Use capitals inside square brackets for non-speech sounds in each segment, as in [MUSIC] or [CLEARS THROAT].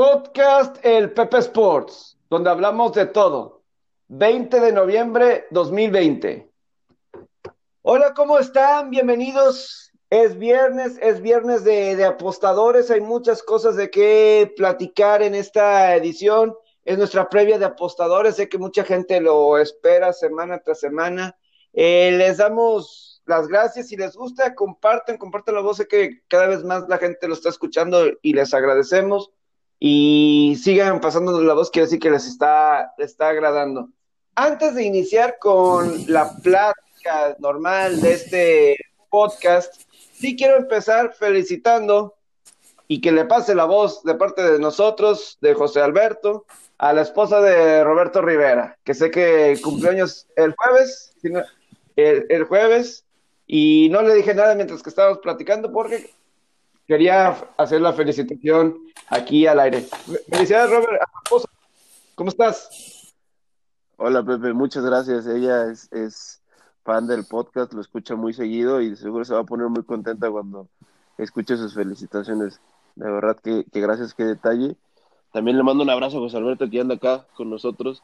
Podcast El Pepe Sports, donde hablamos de todo. 20 de noviembre 2020. Hola, ¿cómo están? Bienvenidos. Es viernes, es viernes de, de apostadores. Hay muchas cosas de qué platicar en esta edición. Es nuestra previa de apostadores. Sé que mucha gente lo espera semana tras semana. Eh, les damos las gracias. Si les gusta, comparten, comparten la voz. Sé que cada vez más la gente lo está escuchando y les agradecemos. Y sigan pasando la voz, quiere decir que les está, les está agradando. Antes de iniciar con la plática normal de este podcast, sí quiero empezar felicitando y que le pase la voz de parte de nosotros, de José Alberto, a la esposa de Roberto Rivera, que sé que cumpleaños el jueves, el, el jueves, y no le dije nada mientras que estábamos platicando porque quería hacer la felicitación aquí al aire. Felicidades, Robert. ¿Cómo estás? Hola, Pepe, muchas gracias. Ella es, fan del podcast, lo escucha muy seguido y seguro se va a poner muy contenta cuando escuche sus felicitaciones. De verdad que, que gracias, qué detalle. También le mando un abrazo a José Alberto que anda acá con nosotros.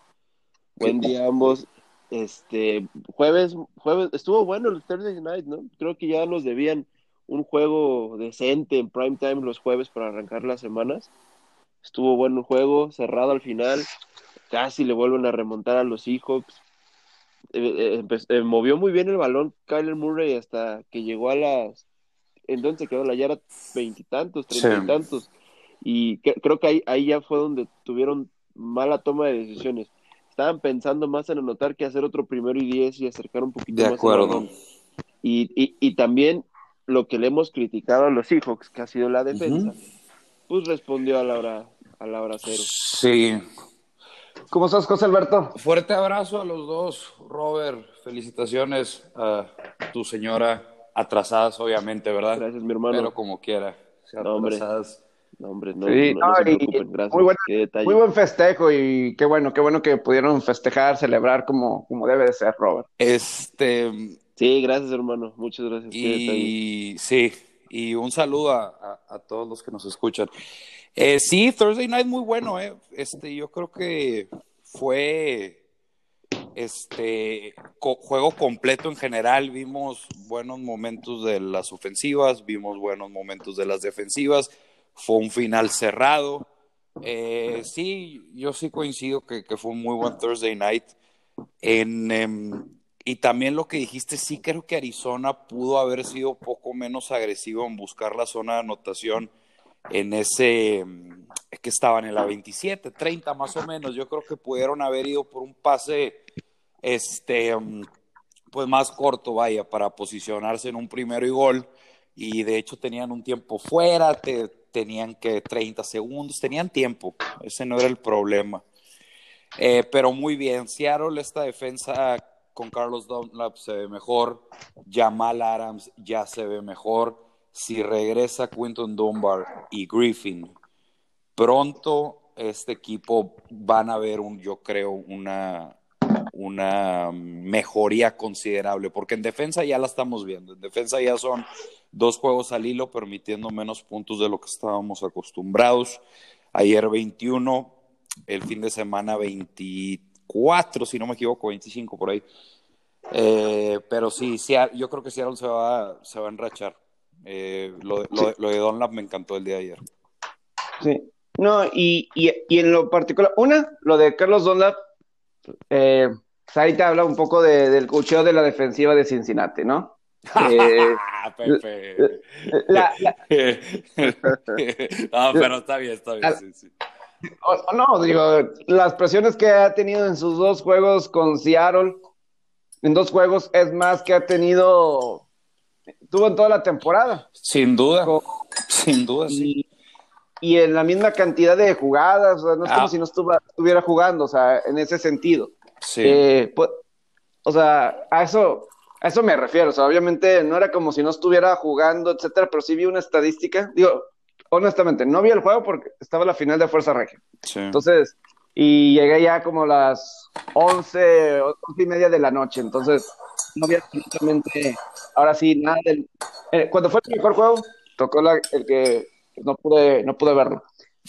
Buen día a ambos. Este jueves, jueves, estuvo bueno el Thursday night, ¿no? Creo que ya nos debían un juego decente en prime time los jueves para arrancar las semanas. Estuvo bueno el juego, cerrado al final. Casi le vuelven a remontar a los Seahawks. Eh, eh, eh, movió muy bien el balón Kyler Murray hasta que llegó a las. Entonces quedó la yarda veintitantos, treinta y tantos. Y que, creo que ahí, ahí ya fue donde tuvieron mala toma de decisiones. Estaban pensando más en anotar que hacer otro primero y diez y acercar un poquito de más acuerdo. el balón. Y, y, y también lo que le hemos criticado a los Seahawks, que ha sido la defensa, uh -huh. pues respondió a la hora, a la hora cero. Sí. ¿Cómo estás, José Alberto? Fuerte abrazo a los dos, Robert. Felicitaciones a tu señora, atrasadas, obviamente, ¿verdad? Gracias, mi hermano. Pero como quiera, no, hombre. atrasadas. No, hombre, no, sí, no, no se preocupen, gracias. Muy, buena, muy, buen festejo y qué bueno, qué bueno que pudieron festejar, celebrar como, como debe de ser, Robert. Este, Sí, gracias, hermano. Muchas gracias. Y sí, y un saludo a, a, todos los que nos escuchan. Eh, sí, Thursday Night muy bueno, eh. Este, yo creo que fue este juego completo en general. Vimos buenos momentos de las ofensivas, vimos buenos momentos de las defensivas. Fue un final cerrado. Eh, sí, yo sí coincido que, que, fue un muy buen Thursday Night. En, en y también lo que dijiste, sí creo que Arizona pudo haber sido poco menos agresivo en buscar la zona de anotación en ese que estaban en la 27, 30 más o menos. Yo creo que pudieron haber ido por un pase este pues más corto, vaya, para posicionarse en un primero y gol. Y de hecho tenían un tiempo fuera, te, tenían que 30 segundos, tenían tiempo. Ese no era el problema. Eh, pero muy bien, Seattle, esta defensa con Carlos Dunlap se ve mejor, Jamal Adams ya se ve mejor, si regresa Quinton Dunbar y Griffin, pronto este equipo van a ver, un, yo creo, una, una mejoría considerable, porque en defensa ya la estamos viendo, en defensa ya son dos juegos al hilo, permitiendo menos puntos de lo que estábamos acostumbrados. Ayer 21, el fin de semana 23 cuatro, si no me equivoco, 25 por ahí. Eh, pero sí, sí, yo creo que Seattle se va, se va a enrachar. Eh, lo, lo, sí. lo, de me encantó el día de ayer. Sí, no, y, y, y en lo particular, una, lo de Carlos Donlap, eh, ahorita habla un poco de, del cocheo de la defensiva de Cincinnati, ¿no? [LAUGHS] Eh, Pepe. La, la... [LAUGHS] no, pero está bien, está bien. Sí, sí. O, no, digo, las presiones que ha tenido en sus dos juegos con Seattle, en dos juegos, es más que ha tenido, tuvo en toda la temporada. Sin duda, con, sin duda, y, sí. Y en la misma cantidad de jugadas, o sea, no es ah. como si no estuviera, estuviera, jugando, o sea, en ese sentido. Sí. Eh, pues, o sea, a eso, a eso me refiero, o sea, obviamente no era como si no estuviera jugando, etcétera, pero sí vi una estadística, digo, honestamente, no vi el juego porque estaba la final de Fuerza Regia. Sí. Entonces, y llegué ya como las 11, 11 y media de la noche, entonces no había absolutamente, ahora sí, nada del... Eh, cuando fue el mejor juego, tocó la, el que no pude, no pude verlo.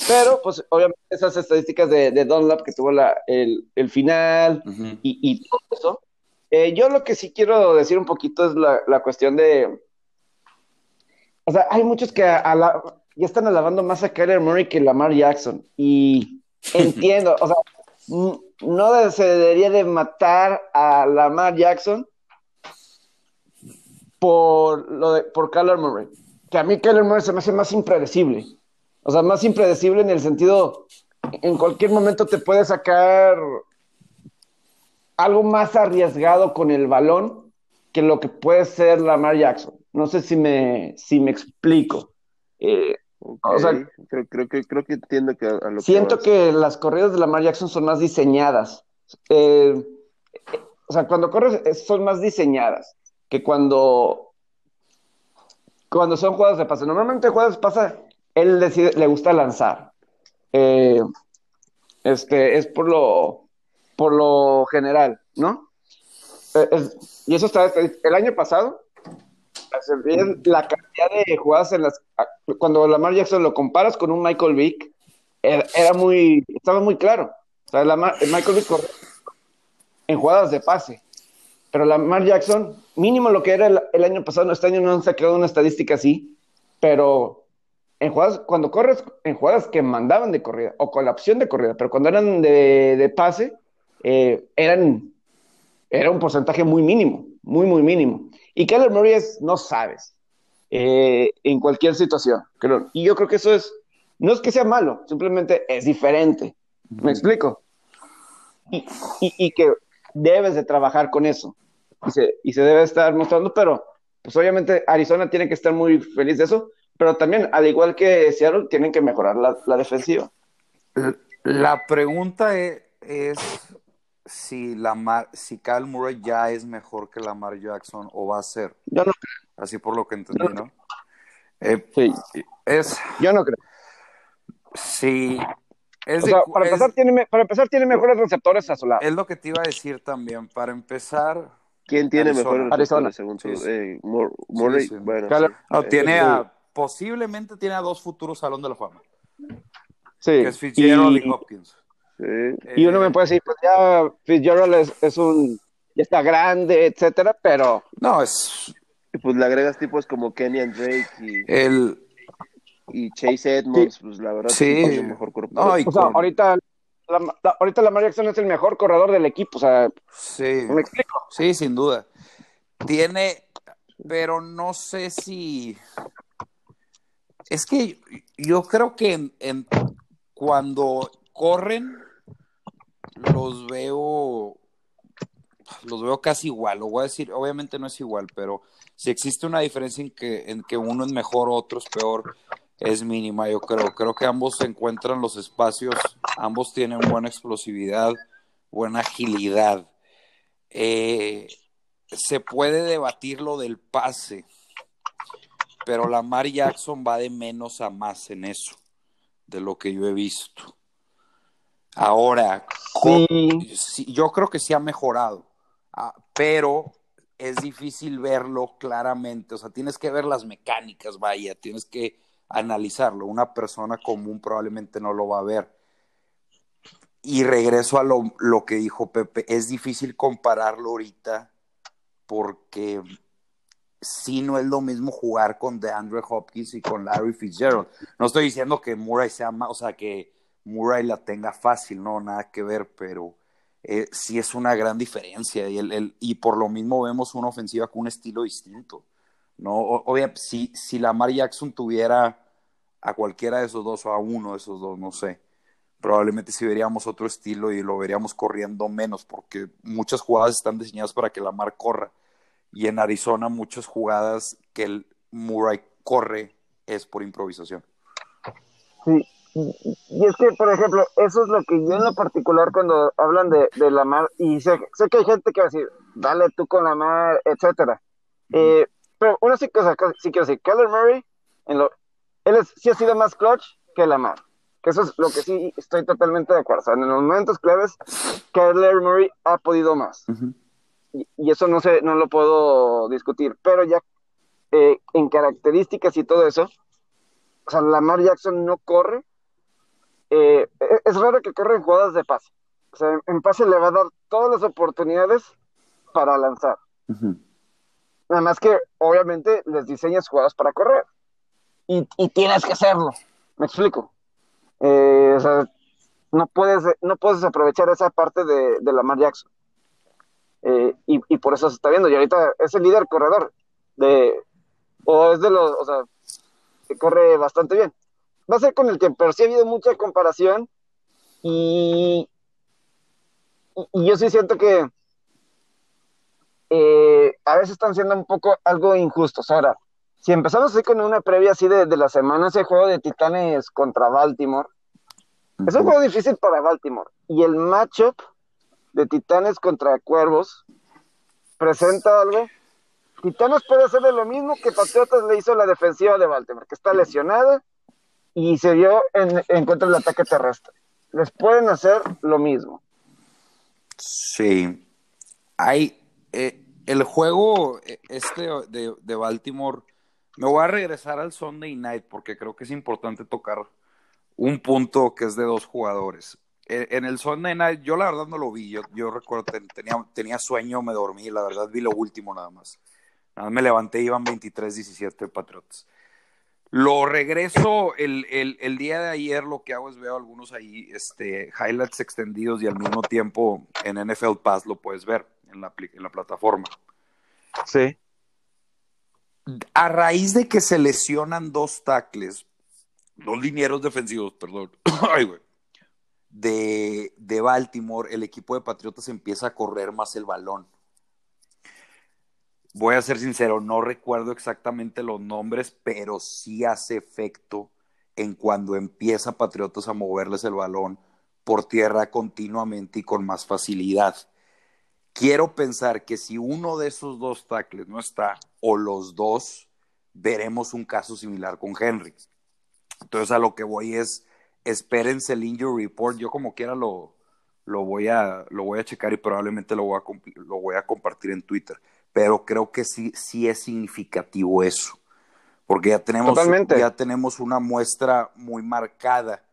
Pero, pues, obviamente, esas estadísticas de, de Dunlap que tuvo la, el, el final Ujú. y, y todo eso. eh, yo lo que sí quiero decir un poquito es la, la cuestión de. O sea, hay muchos que a- a la- ya están alabando más a Kyler Murray que Lamar Jackson. Y [LAUGHS] entiendo, o sea, no se debería de matar a Lamar Jackson por lo de, por Kyler Murray. Que a mí Kyler Murray se me hace más impredecible. O sea, más impredecible en el sentido, en cualquier momento te puede sacar algo más arriesgado con el balón que lo que puede ser Lamar Jackson. No sé si me, si me explico. Eh, Ok, O sea- creo, creo que creo que entiendo que a, lo siento que las corridas de Lamar Jackson son más diseñadas. Eh, o sea, cuando corres eh, son más diseñadas que cuando, cuando son jugadas de pase. Normalmente jugadas de pase, él decide- le gusta lanzar. Eh, este, es por lo, por lo general, ¿no? Eh, es- y eso está, el año pasado, la cantidad de jugadas en las, cuando Lamar Jackson lo comparas con un Michael Vick, era, era muy, estaba muy claro. O sea, Lamar- Michael Vick corría en jugadas de pase, pero Lamar Jackson, mínimo lo que era el, año pasado, este año no han sacado una estadística así, pero en jugadas, cuando corres, en jugadas que mandaban de corrida, o con la opción de corrida, pero cuando eran de, de pase, eh, eran, era un porcentaje muy mínimo, muy, muy mínimo. Y Kyler Murray es, no sabes, eh, en cualquier situación. Creo. Y yo creo que eso es, no es que sea malo, simplemente es diferente. ¿Me explico? Y, y, y que debes de trabajar con eso. Y se, y se debe estar mostrando, pero pues obviamente Arizona tiene que estar muy feliz de eso, pero también, al igual que Seattle, tienen que mejorar la, la defensiva. La pregunta es, es si, Lamar, si Kyle Murray ya es mejor que Lamar Jackson o va a ser, Yo no, así por lo que entendí, ¿no? Eh, sí, es, yo no creo. sí, es, O de sea, cu- para, es- empezar, tiene, para empezar, tiene mejores receptores a su lado. es lo que te iba a decir también. Para empezar, ¿Quién tiene Arizona. mejores Arizona. receptores según Sí, tú? sí. Eh, Mur- Murray, Sí, sí. bueno, sí. no, Eh, tiene a, posiblemente tiene a dos futuros Salón de la Fama, Sí. que es Fitzgerald y, Y- Hopkins. sí. Y uno Eh, me puede decir, pues ya Fitzgerald es, es un, ya está grande, etcétera, pero No, es Y pues le agregas tipos como Kenyan Drake y, el... y Chase Edmonds, pues la verdad Sí. es el mejor cuerpo. No, o sea, con- ahorita, la, la- ahorita Lamar Jackson es el mejor corredor del equipo, o sea, Sí. ¿me explico? Sí, sin duda. Tiene, pero no sé si. Es que yo creo que en, en- cuando corren, los veo. Los veo casi igual. Lo voy a decir, obviamente no es igual, pero si existe una diferencia en que, en que uno es mejor, otro es peor, es mínima, yo creo. Creo que ambos se encuentran los espacios, ambos tienen buena explosividad, buena agilidad. Eh, se puede debatir lo del pase, pero Lamar Jackson va de menos a más en eso, de lo que yo he visto. Ahora, Sí. yo creo que sí ha mejorado, ah, pero es difícil verlo claramente, o sea, tienes que ver las mecánicas, vaya, tienes que analizarlo. Una persona común probablemente no lo va a ver. Y regreso a lo, lo que dijo Pepe, es difícil compararlo ahorita porque sí no es lo mismo jugar con DeAndre Hopkins y con Larry Fitzgerald. No estoy diciendo que Murray sea más, o sea, que Murray la tenga fácil, no, nada que ver, pero eh, sí es una gran diferencia y, el, y por lo mismo vemos una ofensiva con un estilo distinto. No, O- obvia- si, si Lamar Jackson tuviera a cualquiera de esos dos o a uno de esos dos, no sé, probablemente sí veríamos otro estilo y lo veríamos corriendo menos porque muchas jugadas están diseñadas para que Lamar corra y en Arizona muchas jugadas que el Murray corre es por improvisación. Sí. Y es que, por ejemplo, eso es lo que yo en lo particular cuando hablan de, de Lamar, y sé, sé que hay gente que va a decir, dale tú con Lamar, etcétera. Eh, pero una sí, cosa, sí quiero decir, Kyler Murray, en lo, él es- sí ha sido más clutch que Lamar. Que eso es lo que sí estoy totalmente de acuerdo. O sea, en los momentos claves, Kyler Murray ha podido más. Y, y eso no sé, no lo puedo discutir. Pero ya eh, en características y todo eso, o sea, Lamar Jackson no corre eh, es raro que corren jugadas de pase. O sea, en pase le va a dar todas las oportunidades para lanzar. Nada más que, obviamente, les diseñas jugadas para correr. Y, y tienes que hacerlo. ¿Me explico? Eh, o sea, no puedes, no puedes aprovechar esa parte de, de Lamar Jackson. Eh, y, y, por eso se está viendo. Y ahorita es el líder corredor. De, o es de los, o sea, que corre bastante bien. Va a ser con el que, pero sí ha habido mucha comparación. Y, y, yo sí siento que eh, a veces están siendo un poco algo injustos. Ahora, si empezamos así con una previa así de, de la semana, ese juego de Titanes contra Baltimore, es un juego difícil para Baltimore. Y el matchup de Titanes contra Cuervos presenta algo. Titanes puede hacerle lo mismo que Patriotas le hizo la defensiva de Baltimore, que está lesionada y se dio en, contra del ataque terrestre. Les pueden hacer lo mismo. Sí. Hay eh, el juego eh, este de, de Baltimore. Me voy a regresar al Sunday Night porque creo que es importante tocar un punto que es de dos jugadores. En el Sunday Night, yo la verdad no lo vi, yo, yo recuerdo, tenía, tenía sueño, me dormí, la verdad vi lo último nada más. Nada me levanté, iban 23-17 Patriots. Lo regreso el, el, el, día de ayer, lo que hago es veo algunos ahí, este, highlights extendidos y al mismo tiempo en NFL Pass lo puedes ver en la, en la plataforma. Sí. A raíz de que se lesionan dos tackles, dos linieros defensivos, perdón, [COUGHS] Ay, güey, de, de Baltimore, el equipo de Patriotas empieza a correr más el balón. Voy a ser sincero, no recuerdo exactamente los nombres, pero sí hace efecto en cuando empieza Patriotas a moverles el balón por tierra continuamente y con más facilidad. Quiero pensar que si uno de esos dos tackles no está, o los dos, veremos un caso similar con Henry. Entonces a lo que voy es, espérense el injury report, yo como quiera lo, lo, voy, a, lo voy a checar y probablemente lo voy, a, lo voy a compartir en Twitter, pero creo que sí, sí es significativo eso, porque ya tenemos, ya tenemos una muestra muy marcada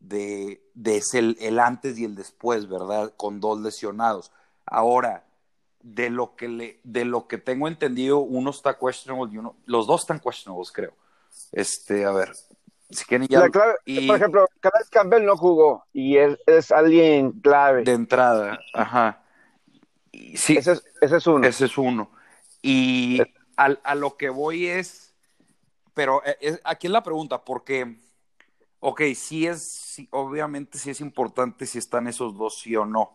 de, de el, el antes y el después, ¿verdad? Con dos lesionados. Ahora, de lo que le, de lo que tengo entendido, uno está questionable y uno, los dos están questionables, creo. Este, a ver, si ya, la clave, y, por ejemplo, Calais Campbell no jugó y es, es alguien clave. De entrada, ajá. Sí, ese es, ese es, uno. Ese es uno. Y a, a lo que voy es, pero eh, es, aquí es la pregunta, porque, ok, sí es, sí, obviamente sí es importante si están esos dos, sí o no,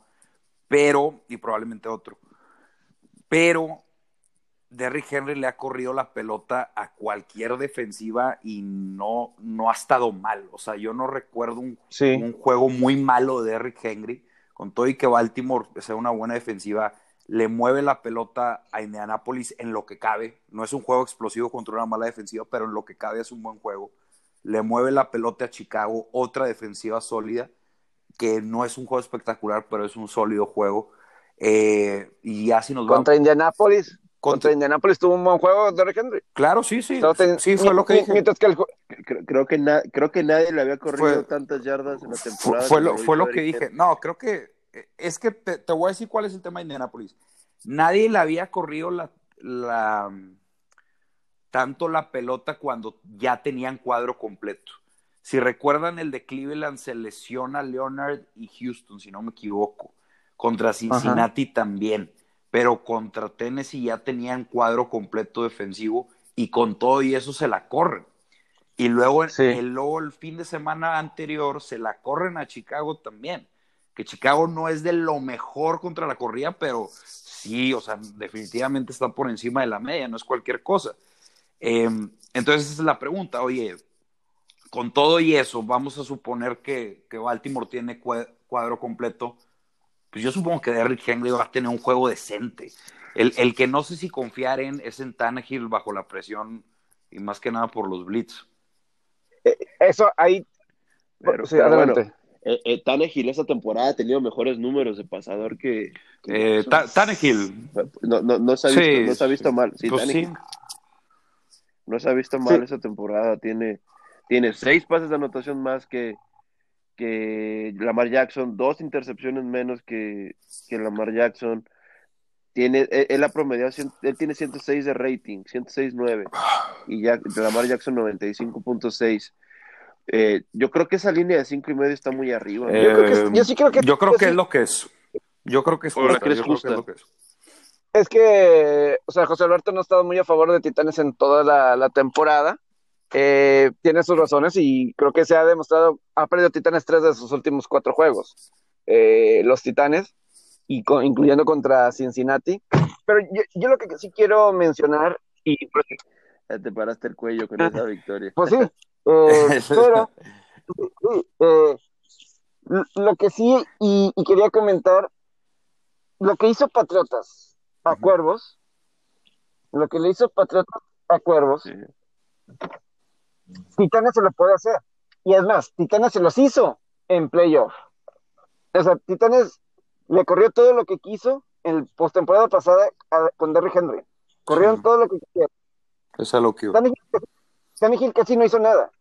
pero, y probablemente otro, pero Derrick Henry le ha corrido la pelota a cualquier defensiva y no, no ha estado mal. O sea, yo no recuerdo un, sí. un juego muy malo de Derrick Henry. Con todo y que Baltimore sea una buena defensiva, le mueve la pelota a Indianapolis en lo que cabe. No es un juego explosivo contra una mala defensiva, pero en lo que cabe es un buen juego. Le mueve la pelota a Chicago, otra defensiva sólida, que no es un juego espectacular, pero es un sólido juego. Eh, y así nos Contra Indianapolis contra Indianapolis tuvo un buen juego Derrick Henry. Claro, sí, sí. Ten... Sí, fue lo que dije. Mientras que el... creo, creo, que na... creo que nadie le había corrido fue... tantas yardas en la temporada. Fue, fue lo, fue lo que dije. No, creo que es que te, te, voy a decir cuál es el tema de Indianapolis. Nadie le había corrido la, la tanto la pelota cuando ya tenían cuadro completo. Si recuerdan el de Cleveland se lesiona Leonard y Houston, si no me equivoco. Contra Cincinnati Ajá. también pero contra Tennessee ya tenían cuadro completo defensivo y con todo y eso se la corren. Y luego, sí. el, luego el fin de semana anterior se la corren a Chicago también. Que Chicago no es de lo mejor contra la corrida, pero sí, o sea, definitivamente está por encima de la media, no es cualquier cosa. Eh, entonces esa es la pregunta, oye, con todo y eso, vamos a suponer que, que Baltimore tiene cuadro completo pues yo supongo que Derrick Henry va a tener un juego decente. El, el que no sé si confiar en es en Tannehill bajo la presión y más que nada por los blitz. Eh, eso ahí. Pero, sí, pero bueno, eh, eh, Tannehill esta temporada ha tenido mejores números de pasador que. que eh, Tannehill. No, no, no, se ha visto, sí, no se ha visto mal. Sí, pues sí. No se ha visto mal esa temporada. Tiene, tiene seis pases de anotación más que, que Lamar Jackson, dos intercepciones menos que, que Lamar Jackson. Tiene, e, él, ha promediado, él tiene 106 de rating, 106.9 y ya Lamar Jackson 95.6. Eh, yo creo que esa línea de cinco y medio está muy arriba. yo, creo que, yo, sí creo que, yo creo que es lo que es. Yo creo que es, es, justa. es, lo que es. es que, o sea, José Alberto no ha estado muy a favor de Titanes en toda la, la temporada. Eh, tiene sus razones y creo que se ha demostrado, ha perdido Titanes tres de sus últimos cuatro juegos. Eh, los Titanes, y con, incluyendo contra Cincinnati. Pero yo, yo, lo que sí quiero mencionar, y pues, ya te paraste el cuello con esa victoria. Pues sí, [LAUGHS] eh, pero lo que sí, y, y, quería comentar, lo que hizo Patriotas a Cuervos, lo que le hizo Patriotas a Cuervos, sí. Titanes se lo puede hacer. Y es más, Titanes se los hizo en playoff. O sea, Titanes le corrió todo lo que quiso en postemporada pasada a, con Derrick Henry. Corrieron todo lo que quisieron. Es lo que Sammy Hill casi no hizo nada.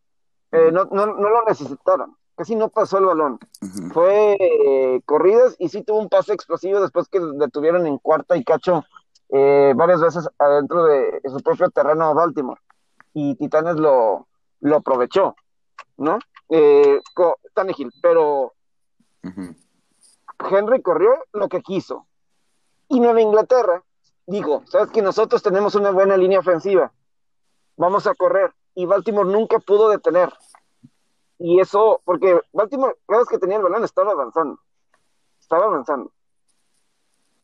Eh, no, no, no, lo necesitaron. Casi no pasó el balón. Uh -huh. Fue eh, corridas y sí tuvo un pase explosivo después que detuvieron en cuarta y cacho eh, varias veces adentro de, de su propio terreno a Baltimore. Y Titanes lo, lo aprovechó, ¿no? Eh, Tannehill, pero uh -huh. Henry corrió lo que quiso. Y Nueva Inglaterra dijo, sabes que nosotros tenemos una buena línea ofensiva, vamos a correr. Y Baltimore nunca pudo detener. Y eso, porque Baltimore, cada vez que tenía el balón, estaba avanzando. Estaba avanzando.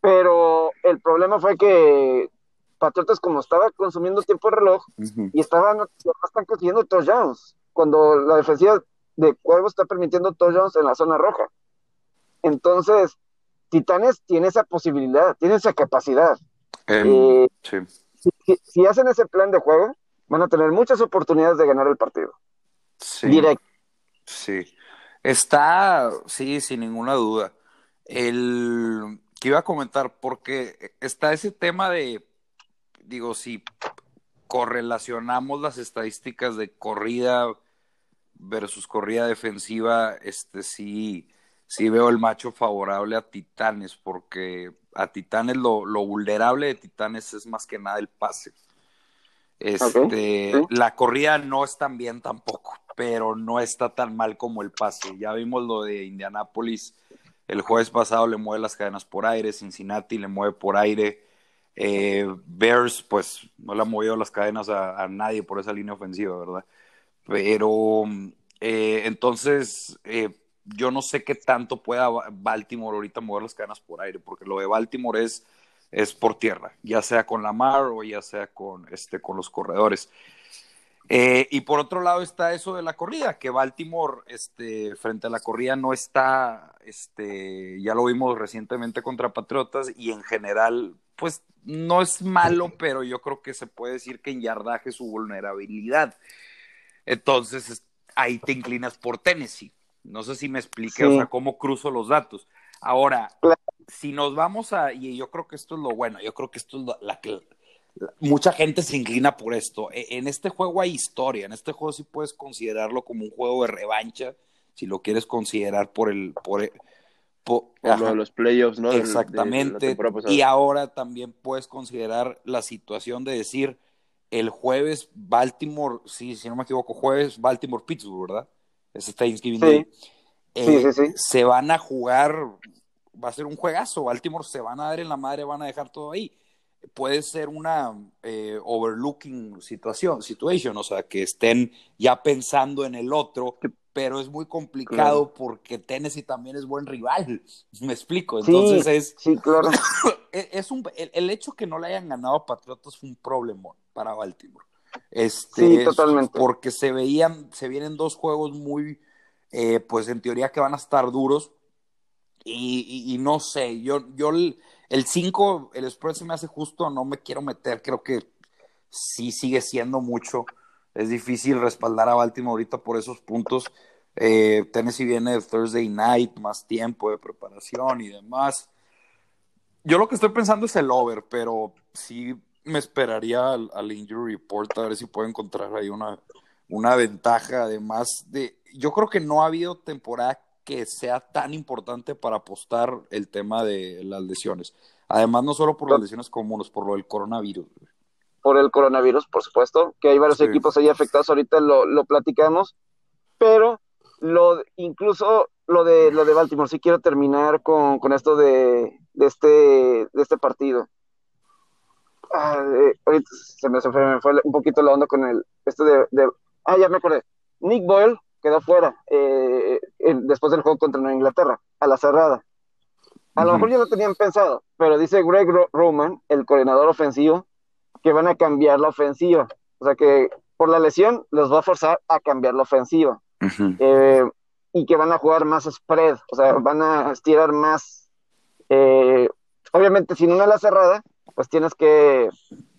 Pero el problema fue que Patriotas, como estaba consumiendo tiempo de reloj, uh -huh. y estaban, están consiguiendo touchdowns, cuando la defensiva de Cuervos está permitiendo touchdowns en la zona roja. Entonces, Titanes tiene esa posibilidad, tiene esa capacidad. Eh, sí. si, si, hacen ese plan de juego, van a tener muchas oportunidades de ganar el partido. Sí. Directo. Sí. Está, sí, sin ninguna duda. El que iba a comentar, porque está ese tema de, digo, si correlacionamos las estadísticas de corrida versus corrida defensiva, este sí, sí veo el macho favorable a Titanes, porque a Titanes lo, lo vulnerable de Titanes es más que nada el pase. Este. La corrida no es tan bien tampoco, pero no está tan mal como el pase. Ya vimos lo de Indianápolis. El jueves pasado le mueve las cadenas por aire, Cincinnati le mueve por aire. Eh, Bears, pues no le ha movido las cadenas a, nadie por esa línea ofensiva, ¿verdad? Pero eh, entonces, eh, yo no sé qué tanto pueda Baltimore ahorita mover las cadenas por aire, porque lo de Baltimore es es por tierra, ya sea con la mar o ya sea con, este, con los corredores. Eh, y por otro lado está eso de la corrida, que Baltimore este, frente a la corrida no está, este, ya lo vimos recientemente contra Patriotas y en general, pues no es malo, pero yo creo que se puede decir que en yardaje su vulnerabilidad. Entonces ahí te inclinas por Tennessee. No sé si me expliqué, sí. o sea, cómo cruzo los datos. Ahora, si nos vamos a, y yo creo que esto es lo bueno, yo creo que esto es lo, la que mucha gente se inclina por esto. E, En este juego hay historia, en este juego sí puedes considerarlo como un juego de revancha, si lo quieres considerar por el, por, por, lo de los playoffs, ¿no? Exactamente. De, de y ahora también puedes considerar la situación de decir el jueves Baltimore, sí, si no me equivoco, jueves Baltimore Pittsburgh, ¿verdad? Ese Thanksgiving sí. Day. Eh, sí, sí, sí. Se van a jugar va a ser un juegazo. Baltimore se van a dar en la madre, van a dejar todo ahí. Puede ser una eh, overlooking situación, situation, o sea, que estén ya pensando en el otro, pero es muy complicado claro. porque Tennessee también es buen rival. [LAUGHS] Me explico. Entonces sí, es. Sí, claro. [COUGHS] es un, el, el, hecho que no le hayan ganado a Patriotas fue un problema para Baltimore. Este, sí, totalmente. Porque se veían, se vienen dos juegos muy, eh, pues en teoría que van a estar duros y, y, y, no sé, yo, yo el 5, el, el spread se me hace justo, no me quiero meter, creo que sí sigue siendo mucho. Es difícil respaldar a Baltimore ahorita por esos puntos. Eh, Tennessee viene de Thursday night, más tiempo de preparación y demás. Yo lo que estoy pensando es el over, pero sí me esperaría al, al injury report a ver si puedo encontrar ahí una una ventaja además de, yo creo que no ha habido temporada que sea tan importante para apostar el tema de las lesiones. Además, no solo por las lesiones comunes, por lo del coronavirus. Por el coronavirus, por supuesto, que hay varios equipos ahí afectados, ahorita lo, lo platicamos, pero lo, incluso lo de, lo de Baltimore, sí quiero terminar con, con esto de, de, este, de este partido. Ah, ahorita se me, se me, fue un poquito la onda con el, esto de, de ah, ya me acordé, Nick Boyle quedó fuera eh, después del juego contra Nueva Inglaterra, a la cerrada. A lo mejor ya lo tenían pensado, pero dice Greg Roman, el coordinador ofensivo, que van a cambiar la ofensiva. O sea que por la lesión los va a forzar a cambiar la ofensiva. eh, y que van a jugar más spread, o sea, van a estirar más. Eh, obviamente, sin una la cerrada, pues tienes que,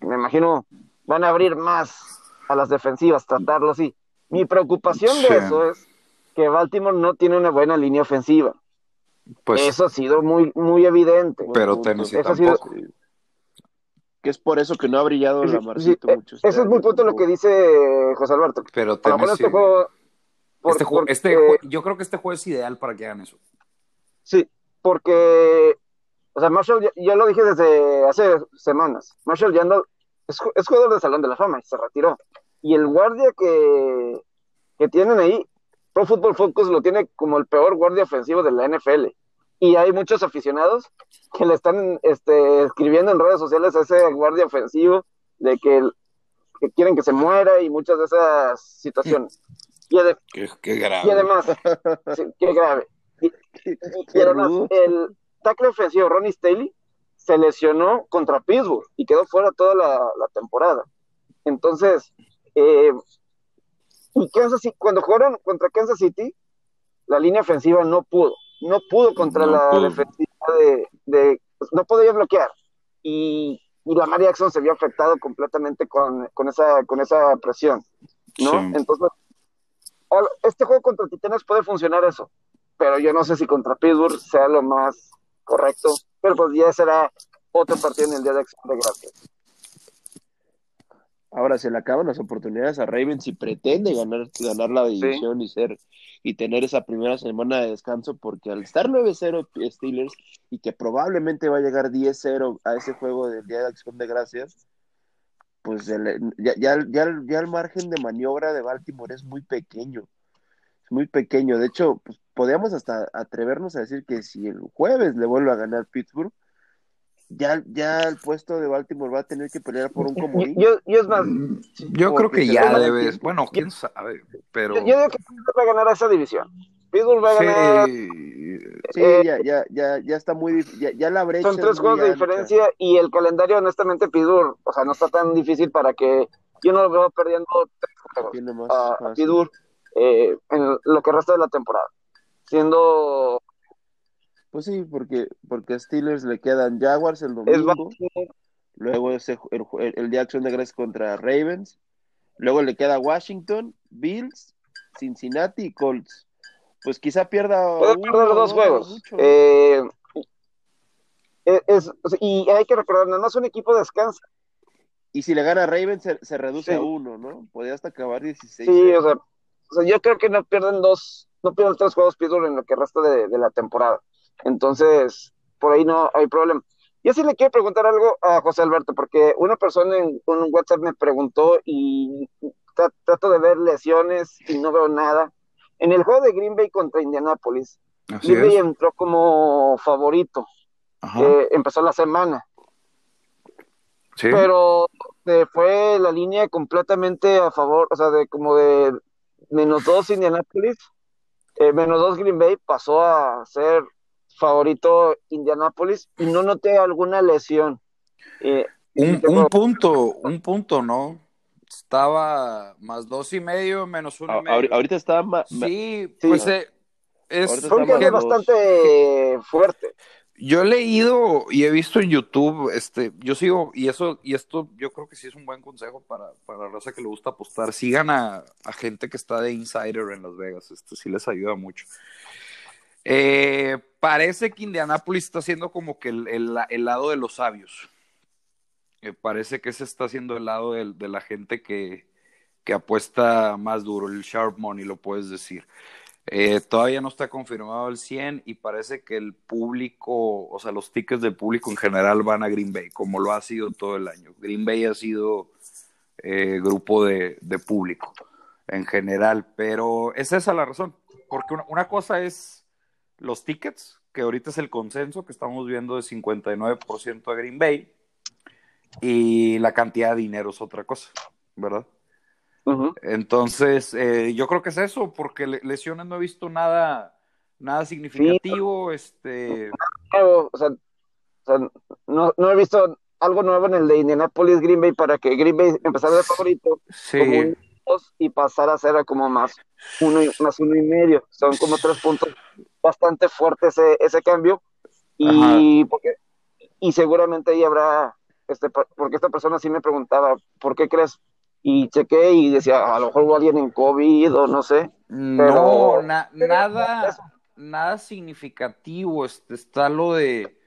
me imagino, van a abrir más a las defensivas, tratarlo así. Mi preocupación de eso es que Baltimore no tiene una buena línea ofensiva. Pues, eso ha sido muy, muy evidente. Pero Tennessee tampoco. Que es por eso que no ha brillado la Marcito sí, mucho. Este eso es muy punto lo que dice José Alberto. Pero Tennessee... Este juego, por, este juego, este porque, yo creo que este juego es ideal para que hagan eso. Sí, porque, o sea, Marshall, ya, ya lo dije desde hace semanas. Marshall ya no, es, es, jugador de Salón de la Fama y se retiró. Y el guardia que, que tienen ahí, Pro Football Focus lo tiene como el peor guardia ofensivo de la NFL. Y hay muchos aficionados que le están este, escribiendo en redes sociales a ese guardia ofensivo de que, que quieren que se muera y muchas de esas situaciones. Y, ade qué, qué, grave. y además, sí, qué grave. Y, y, y [LAUGHS] además, el tackle ofensivo Ronnie Staley se lesionó contra Pittsburgh y quedó fuera toda la, la temporada. Entonces, eh, y Kansas City, cuando jugaron contra Kansas City, la línea ofensiva no pudo, no pudo contra no la defensiva de, de pues, no podía bloquear. Y, y Lamar Jackson se vio afectado completamente con, con, esa, con esa presión, ¿no? Sí. Entonces, este juego contra Titanes puede funcionar eso, pero yo no sé si contra Pittsburgh sea lo más correcto, pero pues ya será otro partido en el Día de Acción de Gracias. Ahora se le acaban las oportunidades a Ravens si pretende ganar, ganar la división sí. y ser y tener esa primera semana de descanso, porque al estar 9-0 Steelers y que probablemente va a llegar 10-0 a ese juego del Día de Acción de Gracias, pues el, ya, ya, ya, ya, el margen de maniobra de Baltimore es muy pequeño, es muy pequeño. De hecho, pues podríamos hasta atrevernos a decir que si el jueves le vuelve a ganar Pittsburgh, ya, ya el puesto de Baltimore va a tener que pelear por un comodín. Yo, yo es más, yo creo que ya debes, bueno, quién sabe, pero... Yo, yo digo que Pittsburgh va a ganar esa división. Pittsburgh va a sí, ganar... Sí, eh, ya, ya, ya, ya está muy, ya, ya la brecha Son tres juegos de diferencia y el calendario, honestamente, Pittsburgh, o sea, no está tan difícil para que yo no lo veo perdiendo tres juegos más, a, a Pittsburgh eh, en lo que resta de la temporada. Siendo pues sí, porque, porque a Steelers le quedan Jaguars el domingo, luego ese, el, el, de acción de gracias contra Ravens, luego le queda Washington, Bills, Cincinnati y Colts. Pues quizá pierda. Puede uno, perder dos juegos. Eh, es, y hay que recordar, nada más un equipo descansa. Y si le gana a Ravens, se, se reduce sí. a uno, ¿no? Podría hasta acabar 16. Sí, o sea, o sea, yo creo que no pierden dos, no pierden tres juegos Pittsburgh en lo que resta de, de la temporada. Entonces, por ahí no hay problema. Yo sí le quiero preguntar algo a José Alberto, porque una persona en un WhatsApp me preguntó y trato de ver lesiones y no veo nada. En el juego de Green Bay contra Indianapolis, Así Green Bay entró como favorito. Eh, empezó la semana. Sí. Pero eh, fue la línea completamente a favor, o sea, de como de menos dos Indianapolis, eh, menos dos Green Bay pasó a ser favorito Indianapolis y no noté alguna lesión. Eh, un, un, punto, un punto, ¿no? Estaba más dos y medio, menos uno y medio. Ahorita está más. Sí, pues. Eh, es bastante fuerte. Yo he leído y he visto en YouTube, este, yo sigo, y eso, y esto yo creo que sí es un buen consejo para, para la raza que le gusta apostar. Sigan a, a gente que está de insider en Las Vegas, esto sí les ayuda mucho. Eh, parece que Indianápolis está siendo como que el, lado de los sabios. Eh, parece que se está haciendo el lado de, de la gente que, apuesta más duro, el sharp money, lo puedes decir. Eh, todavía no está confirmado el 100 y parece que el público, o sea, los tickets del público en general van a Green Bay, como lo ha sido todo el año. Green Bay ha sido grupo de, público en general, pero es esa la razón, porque una, cosa es los tickets, que ahorita es el consenso que estamos viendo de 59% a Green Bay, y la cantidad de dinero es otra cosa, ¿verdad? Entonces, eh, yo creo que es eso, porque lesiones no he visto nada, nada significativo. Este... O sea, no, no, he visto algo nuevo en el de Indianapolis Green Bay para que Green Bay empezara de favorito como un dos y pasara a ser como más uno y, más uno y medio. Son como tres puntos bastante fuertes ese, ese cambio. Y, porque, y seguramente ahí habrá, este, porque esta persona sí me preguntaba, ¿por qué crees y chequé y decía, a lo mejor hubo alguien en COVID o no sé. no, nada, nada significativo. Este, está lo de,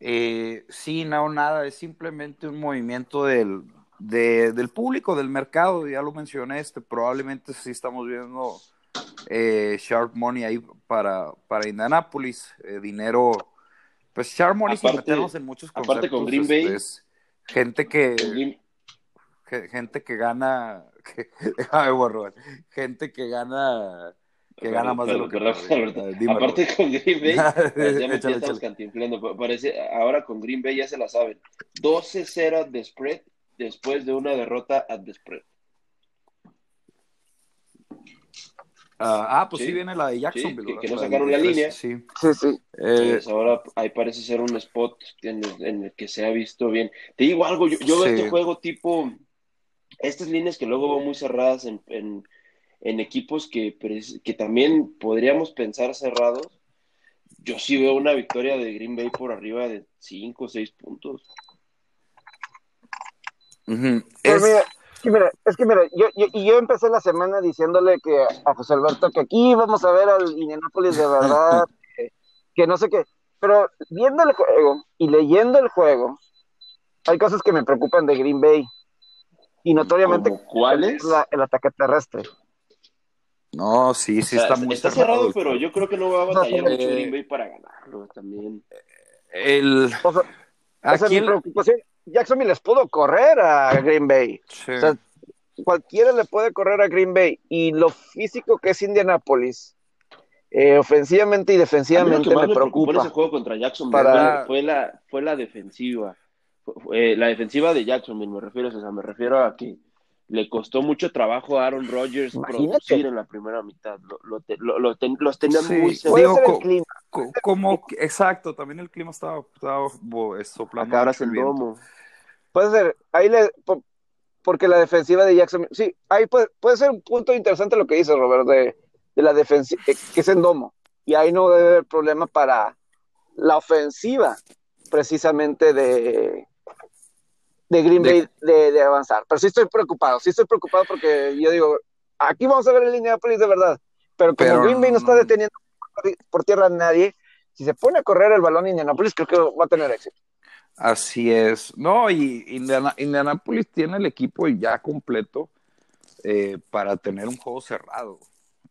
eh, sí, no, nada, es simplemente un movimiento del, del público, del mercado, ya lo mencioné, este, probablemente sí estamos viendo eh, Sharp Money ahí para, para Indianapolis, eh, dinero, pues Sharp Money sin meternos en muchos conceptos. Aparte con Green Bay. Este, gente que gente que gana, [LAUGHS] que, gente que gana que gana más de lo que Aparte con Green Bay, [LAUGHS] ya, estamos cantinflando. Parece, ahora con Green Bay ya se la saben. 12-0 de spread después de una derrota at the spread. Ah, ah pues sí, viene la de Jacksonville. que, no sacaron la línea. Sí, sí. sí. Eh, ahora ahí parece ser un spot en el, que se ha visto bien. Te digo algo, yo, yo veo este juego tipo estas líneas que luego veo muy cerradas en, en, equipos que, que también podríamos pensar cerrados, yo sí veo una victoria de Green Bay por arriba de 5 o 6 puntos. Pues es... que mira, yo, y yo empecé la semana diciéndole que a José Alberto que aquí vamos a ver al Indianapolis de verdad, [LAUGHS] que, no sé qué, pero viendo el juego y leyendo el juego, hay cosas que me preocupan de Green Bay. Y notoriamente, ¿cuál es? el ataque terrestre. No, sí, sí está, muy está cerrado. pero yo creo que no va a batallar mucho Green Bay para ganarlo también. El... Aquí el... preocupación. Jacksonville les pudo correr a Green Bay. O sea, cualquiera le puede correr a Green Bay. Y lo físico que es Indianapolis, eh, ofensivamente y defensivamente me, preocupa. ese juego contra Jacksonville fue, la, fue la defensiva. Eh, la defensiva de Jacksonville, me refiero, o sea, me refiero a que le costó mucho trabajo a Aaron Rodgers producir en la primera mitad. Lo, lo, los tenía muy digo, como, exacto, también el clima estaba, estaba soplando. Acá el domo. Puede ser, ahí le, porque la defensiva de Jacksonville, sí, ahí puede, puede ser un punto interesante lo que dice Robert, de, de la defensiva, eh, que es en domo, y ahí no debe haber problema para la ofensiva, precisamente de, de Green Bay de, avanzar. Pero sí estoy preocupado, sí estoy preocupado porque yo digo, aquí vamos a ver el Indianapolis de verdad, pero como Green Bay no está deteniendo por tierra a nadie, si se pone a correr el balón Indianapolis, creo que va a tener éxito. Así es. No, y Indianapolis tiene el equipo ya completo eh, para tener un juego cerrado.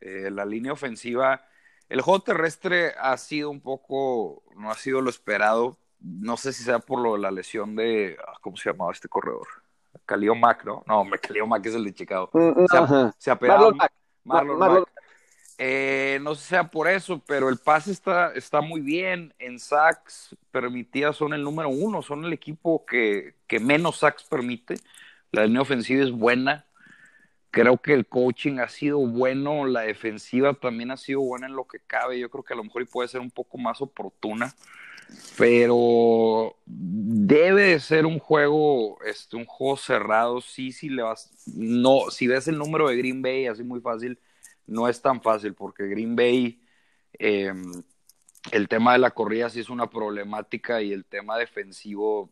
Eh, la línea ofensiva, el juego terrestre ha sido un poco, no ha sido lo esperado, no sé si sea por lo, la lesión de, ah, ¿cómo se llamaba este corredor? Calio Mac, ¿no? No, Calio Mac es el de Chicago. Mm, se, ha, Marlon Marlon, eh, no sé si sea por eso, pero el pase está, está muy bien. En sacks permitidas son el número uno, son el equipo que, que menos sacks permite. La línea ofensiva es buena. Creo que el coaching ha sido bueno, la defensiva también ha sido buena en lo que cabe. Yo creo que a lo mejor puede ser un poco más oportuna pero debe de ser un juego, este, un juego cerrado. Sí, sí le vas, no, si ves el número de Green Bay, así muy fácil, no es tan fácil, porque Green Bay, em, el tema de la corrida sí es una problemática y el tema defensivo,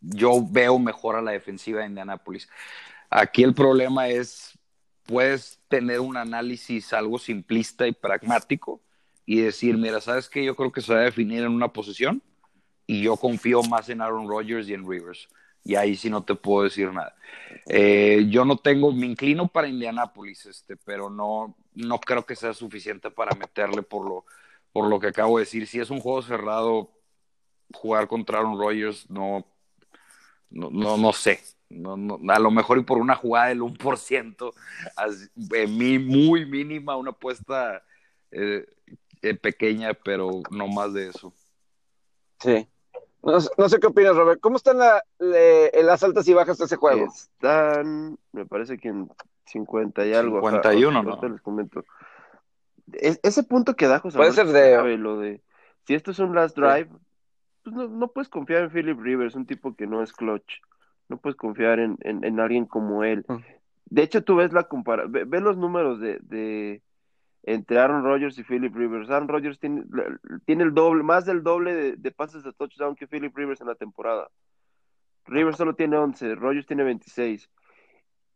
yo veo mejor a la defensiva de Indianapolis. Aquí el problema es, puedes tener un análisis algo simplista y pragmático, y decir, mira, ¿sabes qué? Yo creo que se va a definir en una posición y yo confío más en Aaron Rodgers y en Rivers. y ahí sí no te puedo decir nada. Eh, yo no tengo, me inclino para Indianápolis, este, pero no, no creo que sea suficiente para meterle por lo, por lo que acabo de decir. Si es un juego cerrado, jugar contra Aaron Rodgers, no, no, no, no sé. No, no, a lo mejor y por una jugada del 1%, eh, muy mínima, una apuesta eh, eh, pequeña, pero no más de eso. Sí. No, sé qué opinas, Robert. ¿Cómo están las altas y bajas de ese juego? Están, me parece que en 50 y algo. 51, ¿no? Les comento. ese punto que da José Puede ser de... Lo de... Si esto es un last drive, pues no, no, puedes confiar en Philip Rivers, un tipo que no es clutch. No puedes confiar en, en, alguien como él. Mm. De hecho, tú ves la comparación, ve, los números de, de, entre Aaron Rodgers y Philip Rivers. Aaron Rodgers tiene, tiene el doble, más del doble de, pases de touchdown que Philip Rivers en la temporada. Rivers solo tiene 11, Rodgers tiene 26.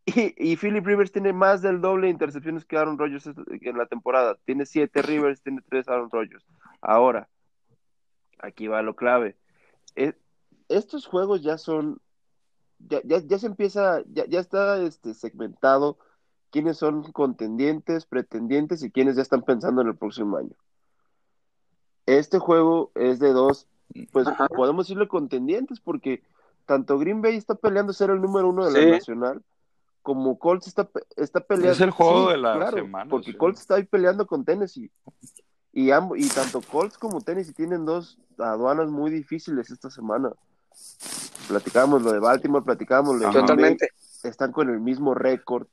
Y, y, Philip Rivers tiene más del doble de intercepciones que Aaron Rodgers en la temporada. Tiene 7 Rivers, tiene 3 Aaron Rodgers. Ahora, aquí va lo clave. E, estos juegos ya son, ya, ya, se empieza, ya, ya está este, segmentado quiénes son contendientes, pretendientes y quiénes ya están pensando en el próximo año. Este juego es de dos, pues podemos decirle contendientes porque tanto Green Bay está peleando ser el número uno de la nacional, como Colts está, está peleando. Es el juego de la semana. Porque Colts está ahí peleando con Tennessee. Y, y tanto Colts como Tennessee tienen dos aduanas muy difíciles esta semana. Platicamos lo de Baltimore, platicamos lo de Totalmente. Están con el mismo récord.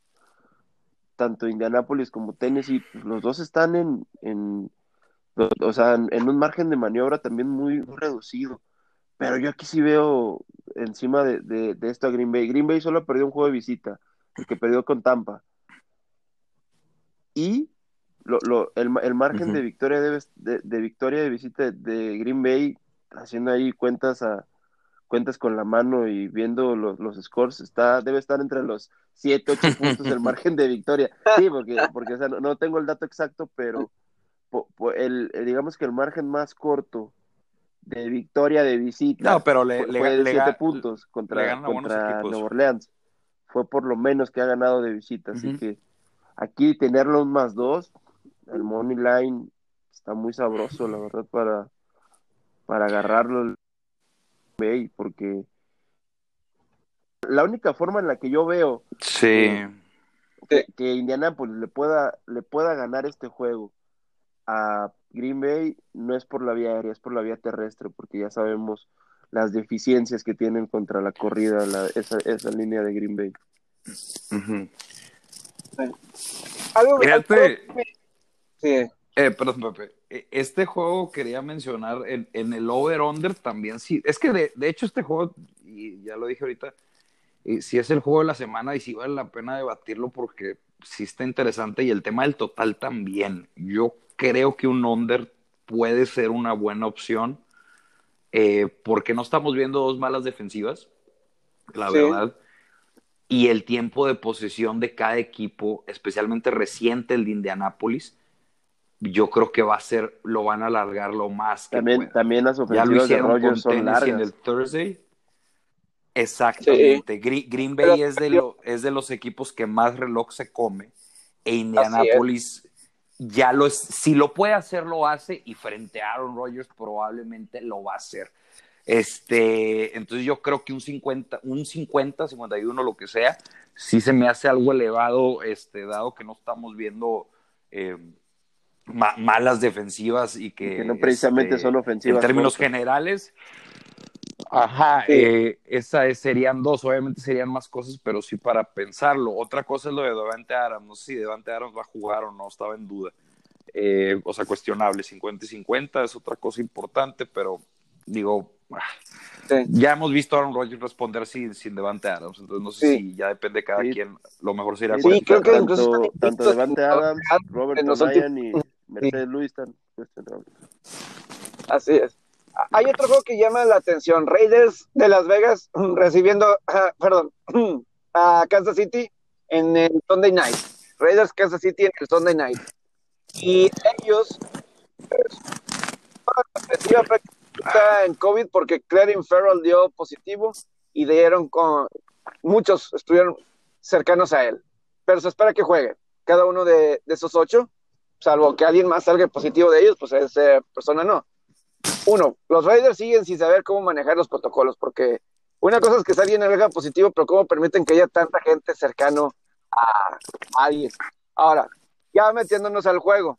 Tanto Indianapolis como Tennessee, pues, los dos están en, en o sea, en, un margen de maniobra también muy, reducido. Pero yo aquí sí veo encima de, de, esto a Green Bay. Green Bay solo perdió un juego de visita, el que perdió con Tampa. Y lo, lo, el, el margen de victoria de, de, victoria de visita de Green Bay, haciendo ahí cuentas a cuentas con la mano y viendo los, los scores, está, debe estar entre los 7, 8 puntos el [LAUGHS] margen de victoria. Sí, porque, porque o sea, no, tengo el dato exacto, pero el, digamos que el margen más corto de victoria de visita no, pero le, fue, de 7 puntos contra, contra Nueva Orleans. Fue por lo menos que ha ganado de visita, así que aquí tenerlo más dos, el money line está muy sabroso, la verdad, para, para agarrarlo porque la única forma en la que yo veo sí. que, que, Indianapolis le pueda, le pueda ganar este juego a Green Bay no es por la vía aérea, es por la vía terrestre, porque ya sabemos las deficiencias que tienen contra la corrida, esa, esa línea de Green Bay. Algo, sí. Eh, perdón, Pepe. E, este juego quería mencionar en, el over-under también. Sí, es que de, hecho este juego, y ya lo dije ahorita, si sí es el juego de la semana y sí vale la pena debatirlo porque sí está interesante y el tema del total también. Yo creo que un under puede ser una buena opción eh, porque no estamos viendo dos malas defensivas, la verdad. Y el tiempo de posesión de cada equipo, especialmente reciente el de Indianápolis, yo creo que va a ser, lo van a alargar lo más que También, también las ofensivas de Rogers son largas. en el Thursday. Exactamente. Green, Bay es, de lo, es de los equipos que más reloj se come. E Indianapolis ya lo es, si lo puede hacer, lo hace. Y frente a Aaron Rodgers probablemente lo va a hacer. Este, entonces yo creo que un 50, un 50, 51, lo que sea, sí se me hace algo elevado, este, dado que no estamos viendo eh, malas defensivas y que, no precisamente este, son ofensivas. En términos generales, ajá, eh, esa serían dos, obviamente serían más cosas, pero sí para pensarlo. Otra cosa es lo de Devante Adams, no sé si Devante Adams va a jugar o no, estaba en duda. Eh, o sea, cuestionable, 50 y 50 es otra cosa importante, pero digo, ah, ya hemos visto a Aaron Rodgers responder sin, sin Devante Adams, entonces no sé si ya depende de cada quien, lo mejor sería sí, creo que tanto, tanto Devante Adams, Robert Ryan y Mercedes Luis Así es. Hay otro juego que llama la atención, Raiders de Las Vegas [CLEARS THROAT] recibiendo, perdón, [CLEARS THROAT] a Kansas City en el Sunday Night. Raiders Kansas City en el Sunday Night. Y ellos está en COVID porque Clarence Farrell dio positivo y dieron con muchos estuvieron cercanos a él. Pero se espera que juegue cada uno de, esos ocho, salvo que alguien más salga positivo de ellos, pues esa persona no. Uno, los Raiders siguen sin saber cómo manejar los protocolos, porque una cosa es que alguien salga positivo, pero cómo permiten que haya tanta gente cercano a, a alguien. Ahora, ya metiéndonos al juego,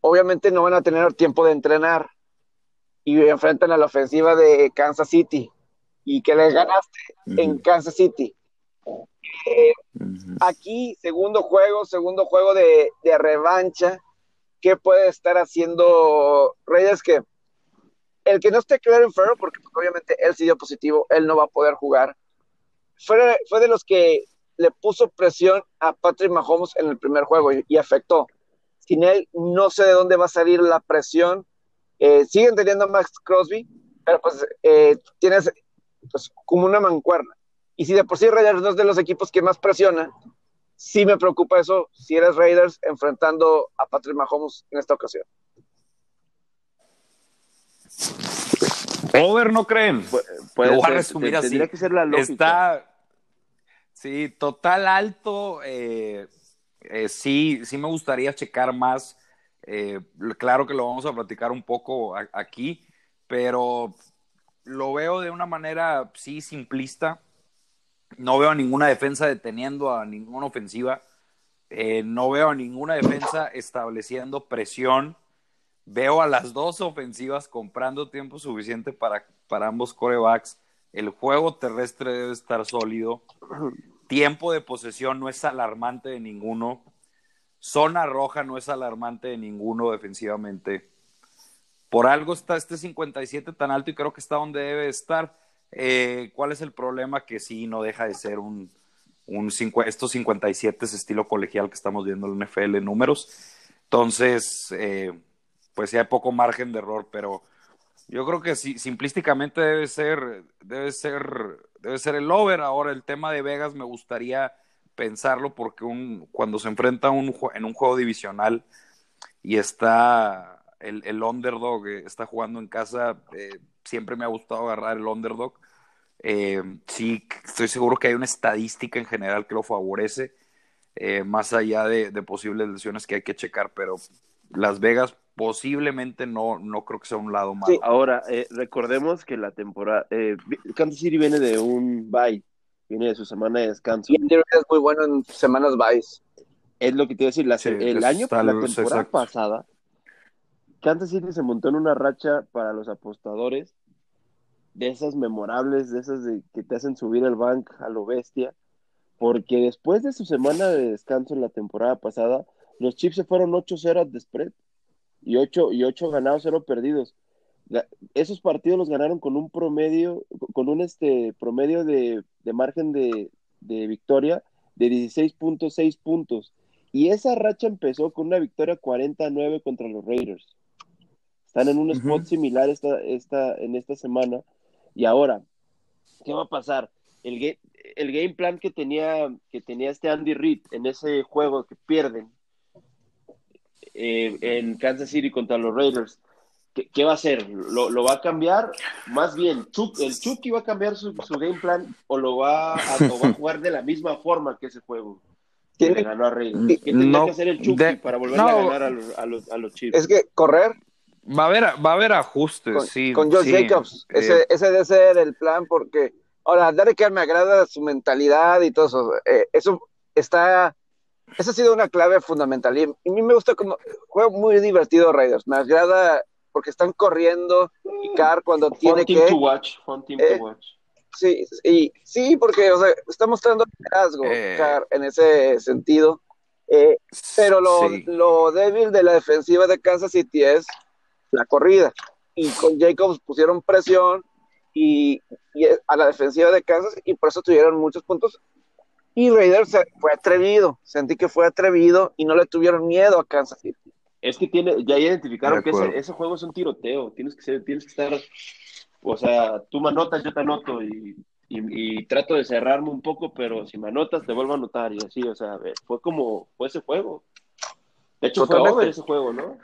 obviamente no van a tener tiempo de entrenar y enfrentan a la ofensiva de Kansas City y que les ganaste en Kansas City. Aquí, segundo juego, segundo juego de, revancha. ¿Qué puede estar haciendo Reyes? Que el que no esté claro en Ferro, porque obviamente él sí dio positivo, él no va a poder jugar. Fue, fue de los que le puso presión a Patrick Mahomes en el primer juego y, afectó. Sin él, no sé de dónde va a salir la presión. Eh, siguen teniendo a Max Crosby, pero pues eh, tienes pues, como una mancuerna. Y si de por sí Raiders no es de los equipos que más presiona, sí me preocupa eso si eres Raiders enfrentando a Patrick Mahomes en esta ocasión. Over, ¿no creen? puede Lo voy a resumir así. Tendría que ser la lógica. Está, sí, total alto. Eh, eh, sí, sí me gustaría checar más. Eh, claro que lo vamos a platicar un poco aquí, pero lo veo de una manera, sí, simplista. No veo a ninguna defensa deteniendo a ninguna ofensiva. Eh, no veo a ninguna defensa estableciendo presión. Veo a las dos ofensivas comprando tiempo suficiente para, para ambos corebacks. El juego terrestre debe estar sólido. Tiempo de posesión no es alarmante de ninguno. Zona roja no es alarmante de ninguno defensivamente. Por algo está este 57 tan alto y creo que está donde debe estar. Eh, ¿Cuál es el problema? Que sí, no deja de ser un, estos 57 es estilo colegial que estamos viendo en la NFL en números. Entonces, eh, pues sí hay poco margen de error, pero yo creo que sí, simplísticamente debe ser, debe ser, debe ser el over. Ahora el tema de Vegas me gustaría pensarlo porque un, cuando se enfrenta un, en un juego divisional y está el, el underdog eh, está jugando en casa, siempre me ha gustado agarrar el underdog. Eh, sí, estoy seguro que hay una estadística en general que lo favorece, más allá de, posibles lesiones que hay que checar, pero Las Vegas posiblemente no, no creo que sea un lado malo. Ahora, recordemos que la temporada, Kansas City viene de un bye, viene de su semana de descanso. Y es muy bueno en semanas bye. Es lo que te iba a decir, la, el año, la temporada pasada, Kansas City se montó en una racha para los apostadores, de esas memorables, de esas de, que te hacen subir el bank a lo bestia, porque después de su semana de descanso en la temporada pasada, los Chiefs se fueron 8-0 de spread y 8, y 8 ganados, 0 perdidos. Esos partidos los ganaron con un promedio, con un este promedio de, margen de, de victoria de 16.6 puntos. Y esa racha empezó con una victoria 49 contra los Raiders. Están en un spot similar esta, esta, en esta semana. Y ahora, ¿qué va a pasar? El, el game plan que tenía, que tenía este Andy Reid en ese juego que pierden eh, en Kansas City contra los Raiders, ¿qué, va a hacer? ¿Lo, va a cambiar? Más bien, ¿el Chucky va a cambiar su, game plan o lo va a, va a jugar de la misma forma que ese juego? Que le ganó a Raiders. ¿Qué tendría que hacer el Chucky para volver a ganar a los, a los, a los Chiefs? Es que correr Va a haber, va a haber ajustes, con, sí. Con Josh Jacobs. Eh, ese, ese debe ser el plan porque, ahora, Derek me agrada su mentalidad y todo eso. Eh, eso está, esa ha sido una clave fundamental. Y, a mí me gusta como, juego muy divertido Raiders. Me agrada porque están corriendo y Carr cuando tiene que... To watch, fun team to eh, watch. Sí, y, sí, porque o sea, está mostrando liderazgo Carr en ese sentido. pero lo, lo débil de la defensiva de Kansas City es la corrida. Y con Jacobs pusieron presión y, a la defensiva de Kansas y por eso tuvieron muchos puntos. Y Raiders fue atrevido, sentí que fue atrevido y no le tuvieron miedo a Kansas City. Es que tiene, ya identificaron que ese, juego es un tiroteo, tienes que ser, tienes que estar, o sea, tú me anotas, yo te anoto y, y, trato de cerrarme un poco, pero si me anotas te vuelvo a anotar y así, o sea, fue como, fue ese juego. De hecho, fue over ese juego, ¿no?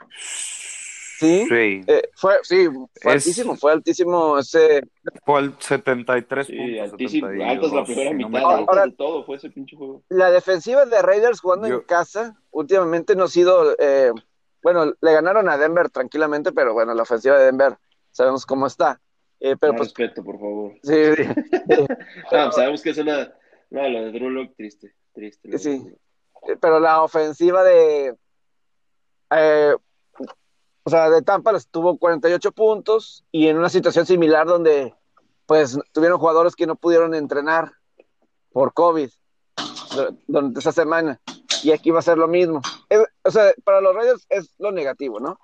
Sí, Sí. eh, fue, sí, fue Es- altísimo, fue altísimo ese. Fue el 73 Sí, puntos. altísimo. 72, Altas la primera si no me mitad. Ahora- de todo fue ese pinche juego. La defensiva de Raiders jugando Yo- en casa últimamente no ha sido, eh, bueno, le ganaron a Denver tranquilamente, pero bueno, la ofensiva de Denver sabemos cómo está. Eh, pero pues respeto, por favor. sí, sí, [LAUGHS] Ah, sabemos que es una. No, lo de Drew Lock, triste. Triste. Sí. Eh, pero la ofensiva de eh, o sea, de Tampa les tuvo 48 puntos y en una situación similar donde pues tuvieron jugadores que no pudieron entrenar por COVID du- durante esa semana y aquí va a ser lo mismo. Es- o sea, para los Raiders es lo negativo, ¿no?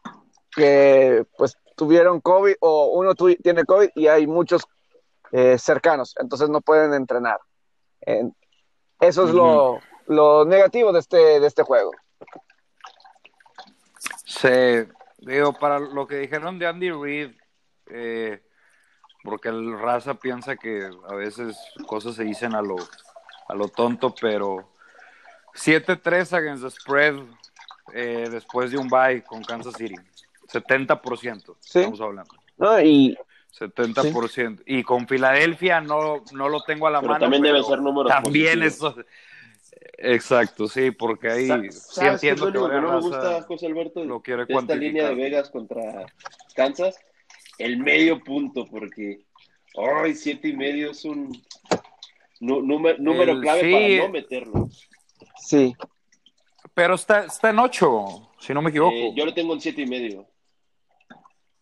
Que pues tuvieron COVID o uno tu- tiene COVID y hay muchos eh, cercanos, entonces no pueden entrenar. En- eso es lo, lo negativo de este, de este juego. Sí, digo, para lo que dijeron de Andy Reid, eh, porque el raza piensa que a veces cosas se dicen a lo, a lo tonto, pero 7-3 against the spread eh, después de un bye con Kansas City. 70%, Sí. estamos hablando. ¿no? Y 70%. Y con Filadelfia no, no lo tengo a la Pero mano. también debe ser números También positivos. eso. Exacto, sí, porque ahí sí ¿Sabes qué es entiendo lo que único que no me gusta, José Alberto? lo quiere de esta línea de. Vegas contra Kansas, el medio punto, porque ay, siete y medio es un número, número El- clave sí. para no meterlo. sí, Pero está, está en 8, si no me equivoco. Eh, yo lo tengo en siete y medio.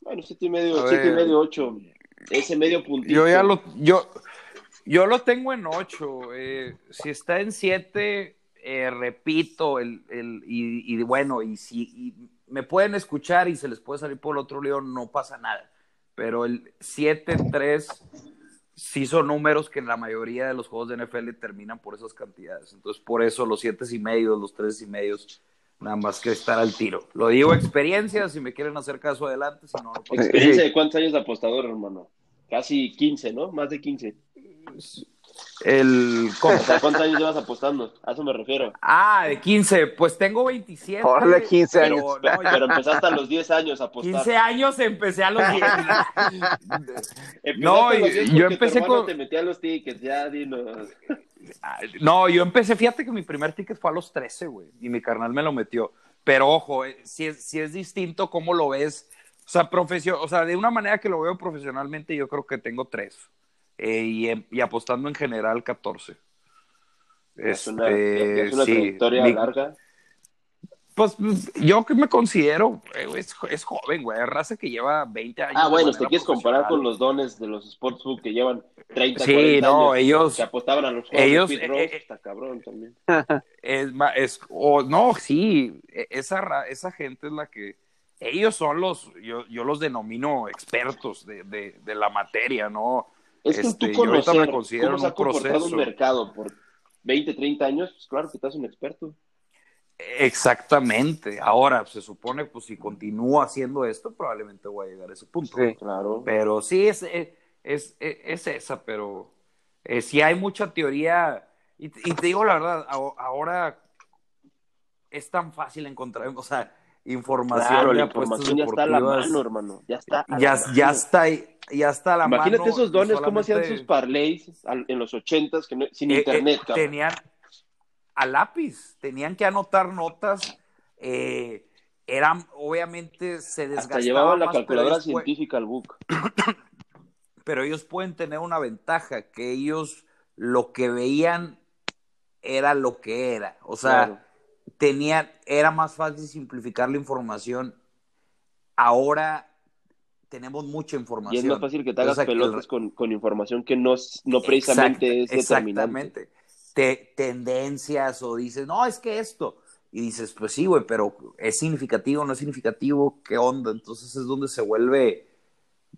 Bueno, siete y medio, A siete y medio, ocho. Ese medio puntito. Yo ya lo, yo, yo lo tengo en 8. si está en 7, repito, el, el, y, y bueno, y si y me pueden escuchar y se les puede salir por el otro lado, no pasa nada. Pero el 7-3 sí son números que en la mayoría de los juegos de NFL terminan por esas cantidades. Entonces, por eso los 7 y medio, los 3 y medios, nada más que estar al tiro. Lo digo experiencia, si me quieren hacer caso adelante, si no, no pasa Experiencia de cuántos años de apostador, hermano. Casi 15, ¿no? Más de 15. El, ¿cómo? O sea, ¿cuántos años llevas apostando? A eso me refiero. Ah, de 15, pues tengo 27. Órale, 15 pero años. no, Pero empezaste a los 10 años a apostar. 15 años empecé a los 10. [LAUGHS] Empezaste No, a los y- 10 yo empecé con- te metía los tickets, ya dinos. No, yo empecé, fíjate que mi primer ticket fue a los 13, güey, y mi carnal me lo metió. Pero ojo, eh, si es, si es distinto cómo lo ves, o sea, profesio- o sea, de una manera que lo veo profesionalmente, yo creo que tengo 3. y, en- y apostando en general 14. Es una, Este, es una sí, trayectoria mi- larga. Pues yo que me considero, eh, es, es joven, güey, raza que lleva 20 años. Ah, bueno, te quieres comparar con los dones de los sportsbook que llevan 30, Sí, 40 no, años, ellos- que apostaban a los juegos ellos, de Pete eh, Rose, eh, está cabrón también. [LAUGHS] Es, ma- es o no, sí, e- esa, ra- esa gente es la que, ellos son los, yo, yo los denomino expertos de, de, de la materia, ¿no? Es que Este, tú yo ahorita conocer me considero cómo en se ha un comportado proceso. un mercado por 20, 30 años, pues claro que estás un experto. Exactamente. Ahora, se supone, pues si continúo haciendo esto, probablemente voy a llegar a ese punto. Sí. Claro. Pero sí, es, es, es, es esa, pero eh, sí hay mucha teoría. Y, y te digo la verdad, ahora es tan fácil encontrar, o sea, información Claro, la información ya está a la mano, hermano. Ya está. a ya, la mano. ya está ahí, ya está a la Imagínate mano. esos dones, cómo hacían sus parlays en los ochentas, que no- sin eh, eh, internet, tenían a lápiz, tenían que anotar notas. eh, eran, obviamente, se Hasta desgastaban llevaban la más, calculadora científica al book. [CLEARS THROAT] pero ellos pueden tener una ventaja, que ellos lo que veían era lo que era. O sea, Claro. Tenían, era más fácil simplificar la información. Ahora tenemos mucha Y información. es más fácil que te hagas O sea, que el- pelotas con, con información que no, no precisamente es determinante. Exactamente. Te- tendencias o dices, no, es que esto. Y dices, pues sí, güey, pero ¿es significativo no es significativo? ¿Qué onda? Entonces es donde se vuelve,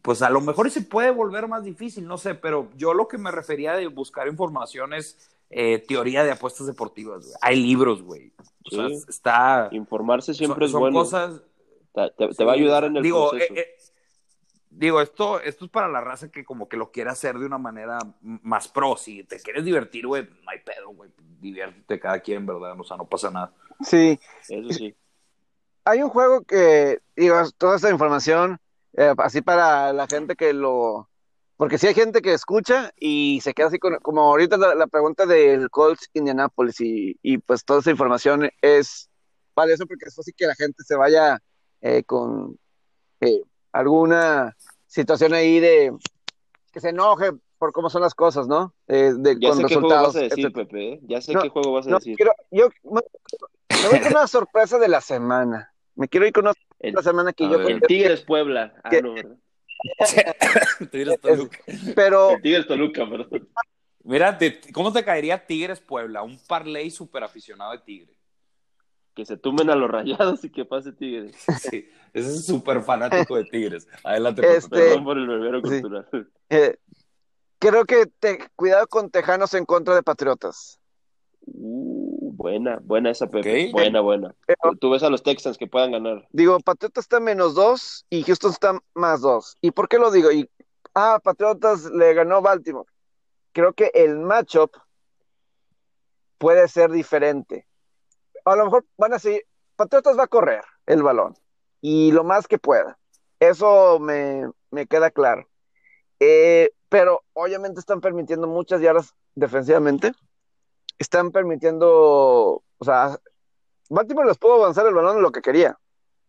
pues a lo mejor se puede volver más difícil, no sé, pero yo lo que me refería de buscar información es eh, teoría de apuestas deportivas. Hay libros, güey. O sea, Sí. está... Informarse siempre son, es son bueno. cosas... Te, te- te va a ayudar en el digo, proceso. eh, eh, digo, esto, esto es para la raza que como que lo quiere hacer de una manera más pro. Si te quieres divertir, güey, no hay pedo, güey. Diviértete cada quien, ¿verdad? O sea, no pasa nada. Sí, Eso sí. hay un juego que, digo, toda esta información, eh, así para la gente que lo, porque si hay gente que escucha y se queda así con, como ahorita la, pregunta del Colts Indianapolis y, y, pues toda esa información es para eso porque es así que la gente se vaya eh, con eh, alguna situación ahí de que se enoje por cómo son las cosas, ¿no? Eh, de, ya sé qué juego vas a decir, Pepe. Ya sé qué juego vas a decir. yo me, voy con una sorpresa de la semana. Me quiero ir con una el, la semana que yo... El Tigres Puebla. Ah, no, ¿verdad? [LAUGHS] Tigres Toluca. Pero... El Tigres Toluca, perdón. Mira, ¿cómo te caería Tigres Puebla? Un parlay súper aficionado de Tigres que se tumben a los rayados y que pase Tigres. [LAUGHS] Sí, ese es súper fanático de Tigres. Adelante, este, Perdón por el verbero cultural. Eh, creo que te, cuidado con Tejanos en contra de Patriotas. Uh, buena, buena esa, Pepe. Buena, buena. Tú ves a los Texans que puedan ganar. Digo, Patriotas está menos dos y Houston está más dos. ¿Y por qué lo digo? Y, ah, Patriotas le ganó Baltimore. Creo que el matchup puede ser diferente a lo mejor van a seguir, Patriotas va a correr el balón y lo más que pueda. Eso me, queda claro. Eh, pero obviamente están permitiendo muchas yardas defensivamente. Están permitiendo, o sea, Baltimore les pudo avanzar el balón lo que quería,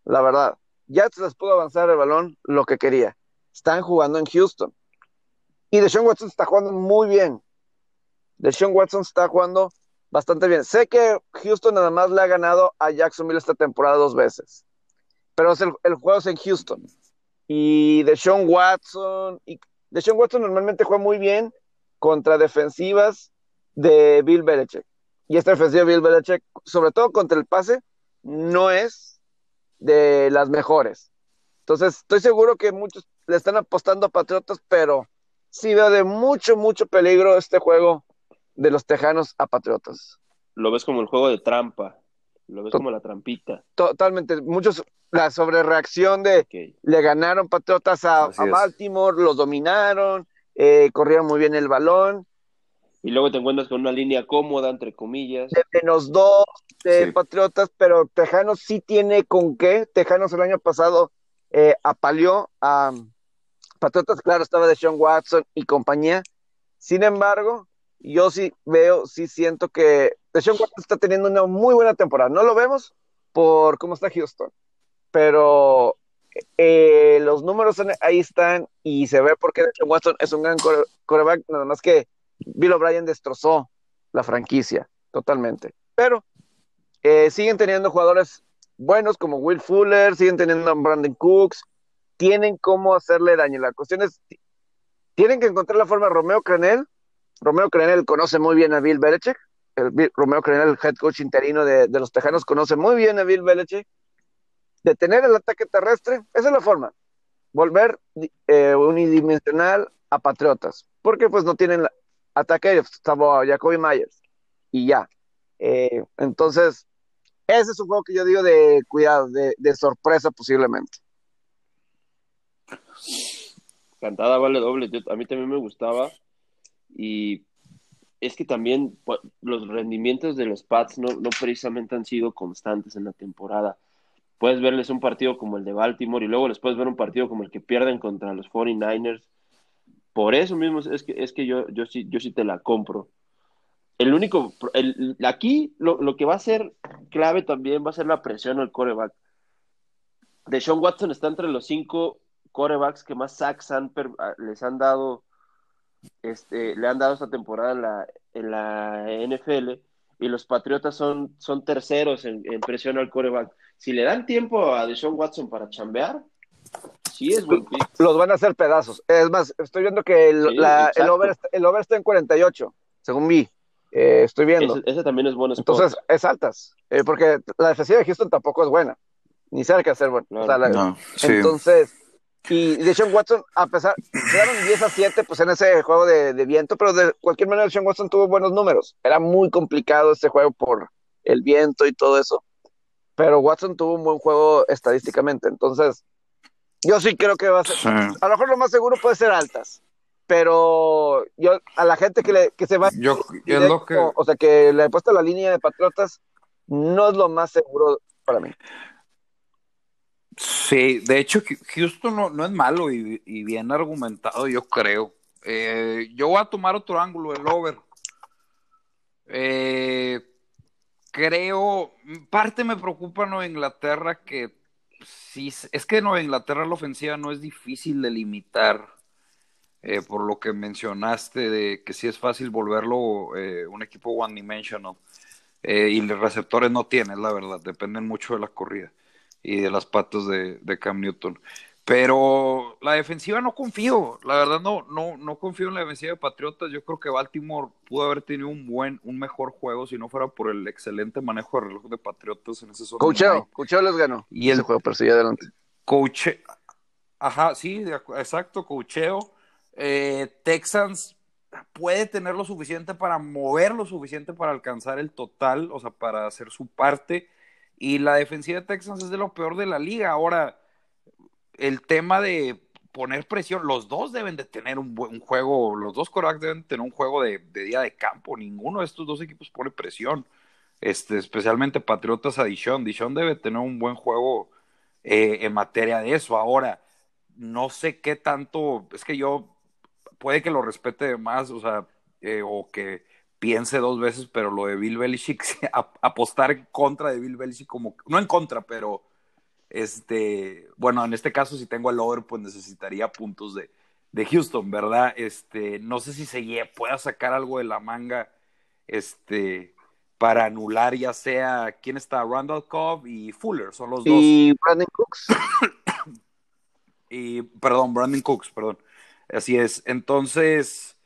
la verdad. Jets les pudo avanzar el balón lo que quería. Están jugando en Houston. Y Deshaun Watson está jugando muy bien. Deshaun Watson está jugando bastante bien. Sé que Houston nada más le ha ganado a Jacksonville esta temporada dos veces, pero el, juego es en Houston. Y Deshaun Watson, y Deshaun Watson normalmente juega muy bien contra defensivas de Bill Belichick. Y esta defensiva de Bill Belichick, sobre todo contra el pase, no es de las mejores. Entonces, estoy seguro que muchos le están apostando a Patriotas, pero sí veo de mucho, mucho peligro este juego de los Tejanos a Patriotas. Lo ves como el juego de trampa, lo ves como la trampita. Totalmente, muchos, la sobrereacción de le ganaron Patriotas a, Baltimore, los dominaron, eh, corrieron muy bien el balón. Y luego te encuentras con una línea cómoda, entre comillas. De menos dos de Patriotas, pero Tejanos sí tiene con qué. Tejanos el año pasado eh, apaleó a Patriotas, claro, estaba de Sean Watson y compañía. Sin embargo, yo sí veo, sí siento que Deshaun Watson está teniendo una muy buena temporada. No lo vemos por cómo está Houston, pero eh, los números ahí están y se ve porque Deshaun Watson es un gran coreback, nada más que Bill O'Brien destrozó la franquicia totalmente. Pero eh, siguen teniendo jugadores buenos como Will Fuller, siguen teniendo a Brandon Cooks, tienen cómo hacerle daño. La cuestión es, tienen que encontrar la forma. Romeo Crenel Romeo Crenel conoce muy bien a Bill Belichick. Romeo Crenel, el head coach interino de, los Tejanos, conoce muy bien a Bill Belichick. Detener el ataque terrestre, esa es la forma. Volver eh, unidimensional a Patriotas. Porque pues no tienen ataque, salvo a Jacoby Myers. Y ya. Eh, entonces, ese es un juego que yo digo de cuidado, de, de sorpresa posiblemente. Cantada vale doble. a mí también me gustaba y es que también pues, los rendimientos de los Pats no, no precisamente han sido constantes en la temporada. Puedes verles un partido como el de Baltimore y luego les puedes ver un partido como el que pierden contra los 49ers. Por eso mismo es que, es que yo, yo, sí, yo sí te la compro. El único, el, aquí lo, lo, que va a ser clave también va a ser la presión al coreback. De Sean Watson está entre los cinco corebacks que más sacks les han dado este, le han dado esta temporada en la, en la NFL y los Patriotas son, son terceros en, presión al coreback. Si le dan tiempo a Deshaun Watson para chambear, sí es buen pick. Los van a hacer pedazos. Es más, estoy viendo que el, el, over, el over está en 48, según vi. Eh, estoy viendo. Ese, también es bueno. Entonces, es altas. Eh, porque la defensiva de Houston tampoco es buena. Ni sabe qué hacer bueno. Entonces, y Deshaun Watson, a pesar, quedaron 10 a 7 pues en ese juego de, viento, pero de cualquier manera Deshaun Watson tuvo buenos números. Era muy complicado este juego por el viento y todo eso. Pero Watson tuvo un buen juego estadísticamente. Entonces, yo sí creo que va a ser. A lo mejor lo más seguro puede ser altas. Pero yo, a la gente que, le, que se va. Yo, O sea, que le he puesto la línea de Patriotas, no es lo más seguro para mí. Sí, de hecho, Houston no, no es malo y, bien argumentado, yo creo. Eh, yo voy a tomar otro ángulo, el over. Eh, creo, parte me preocupa Nueva Inglaterra que sí, es que Nueva Inglaterra la ofensiva no es difícil de limitar, eh, por lo que mencionaste de que sí es fácil volverlo un equipo one dimensional. y los receptores no tienen, la verdad, dependen mucho de la corrida y de las patas de, Cam Newton. Pero la defensiva no confío, la verdad no, no, no confío en la defensiva de Patriotas. Yo creo que Baltimore pudo haber tenido un buen, un mejor juego si no fuera por el excelente manejo de reloj de Patriotas en ese zona. Coacheo, Coacheo les ganó. Y el juego, pero adelante. Coche, ajá, sí, exacto, coacheo. Eh, Texans puede tener lo suficiente para mover lo suficiente para alcanzar el total, o sea, para hacer su parte y la defensiva de Texans es de lo peor de la liga. Ahora, el tema de poner presión, los dos deben de tener un, buen juego, los dos corebacks deben tener un juego de, día de campo. Ninguno de estos dos equipos pone presión. Este, especialmente Patriotas a Dishon. Dishon debe tener un buen juego eh, en materia de eso. Ahora, no sé qué tanto, es que yo puede que lo respete más, o sea, eh, o que piense dos veces, pero lo de Bill Belichick, [LAUGHS] apostar contra de Bill Belichick, como, no en contra, pero este, bueno, en este caso si tengo el over, pues necesitaría puntos de, de Houston, ¿verdad? Este, no sé si se pueda sacar algo de la manga, este, para anular ya sea, ¿quién está? Randall Cobb y Fuller, son los dos. Y Brandon Cooks. [COUGHS] y, perdón, Brandon Cooks, perdón. Así es. Entonces,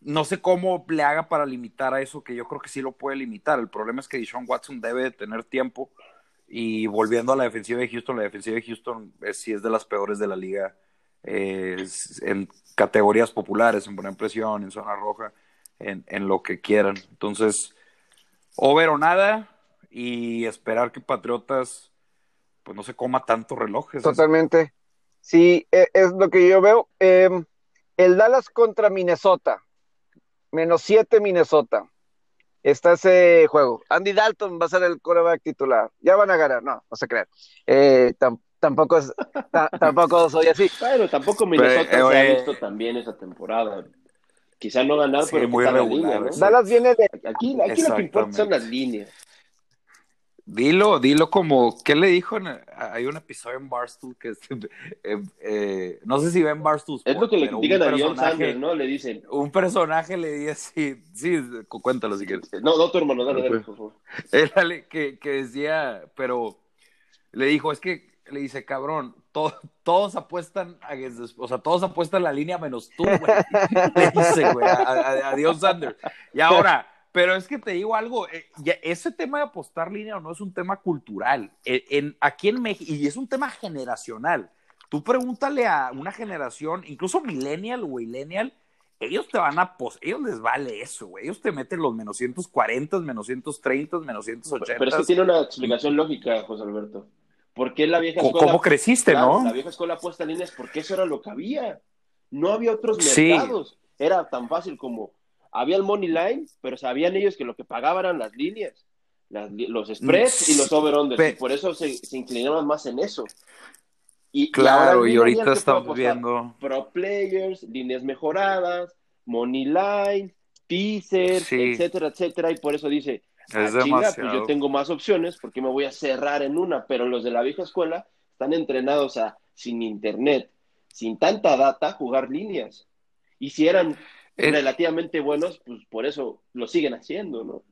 no sé cómo le haga para limitar a eso, que yo creo que sí lo puede limitar. El problema es que Deshaun Watson debe tener tiempo. Y volviendo a la defensiva de Houston, la defensiva de Houston es, sí es de las peores de la liga en categorías populares, en poner presión, en zona roja, en, en lo que quieran. Entonces, over o nada y esperar que Patriotas pues no se coma tantos relojes. Totalmente. Sí, e, es lo que yo veo. Em, el Dallas contra Minnesota menos 7 Minnesota. Está ese juego. Andy Dalton va a ser el coreback titular. Ya van a ganar. No, no se crean. Eh, tampoco, es, [LAUGHS] tampoco soy así. Bueno, tampoco Minnesota se ha eh, visto también esa temporada. Quizá no ganar, pero muy regular. Dallas viene de. Aquí, aquí lo que importa son las líneas. Dilo, dilo como, ¿qué le dijo? hay un episodio en Barstool que [LAUGHS] eh, eh, no sé si ven Barstool. es lo que le critican a John Sanders, ¿no? Le dicen. Un personaje le dice, sí, sí, cuéntalo si quieres. No, no, tu hermano, dale, dale, por favor. [LAUGHS] Él, que, que decía, pero le dijo, es que, le dice, cabrón, todos apuestan, a, o sea, todos apuestan la línea menos tú, güey. [LAUGHS] le dice, güey, a, a Dion Sanders. Y ahora pero es que te digo algo, eh, ese tema de apostar línea o no es un tema cultural. En, aquí en México, y es un tema generacional. Tú pregúntale a una generación, incluso millennial o millennial, ellos te van a, ellos les vale eso, güey. Ellos te meten los menos 140, menos 130, menos 180. Pero eso tiene una explicación lógica, José Alberto. ¿Por qué la vieja escuela? ¿Cómo creciste, no? La vieja escuela apuesta líneas porque eso era lo que había. No había otros mercados. Era tan fácil como había el money line, pero sabían ellos que lo que pagaban eran las líneas, los spreads y los over-unders, y por eso se, inclinaban más en eso. Y, claro, y, ahorita estamos viendo pro players, líneas mejoradas, money line, teaser, etcétera, etcétera, y por eso dice, es ah, pues yo tengo más opciones porque me voy a cerrar en una, pero los de la vieja escuela están entrenados a sin internet, sin tanta data, jugar líneas. Y si eran eh, relativamente buenos, pues por eso lo siguen haciendo, ¿no?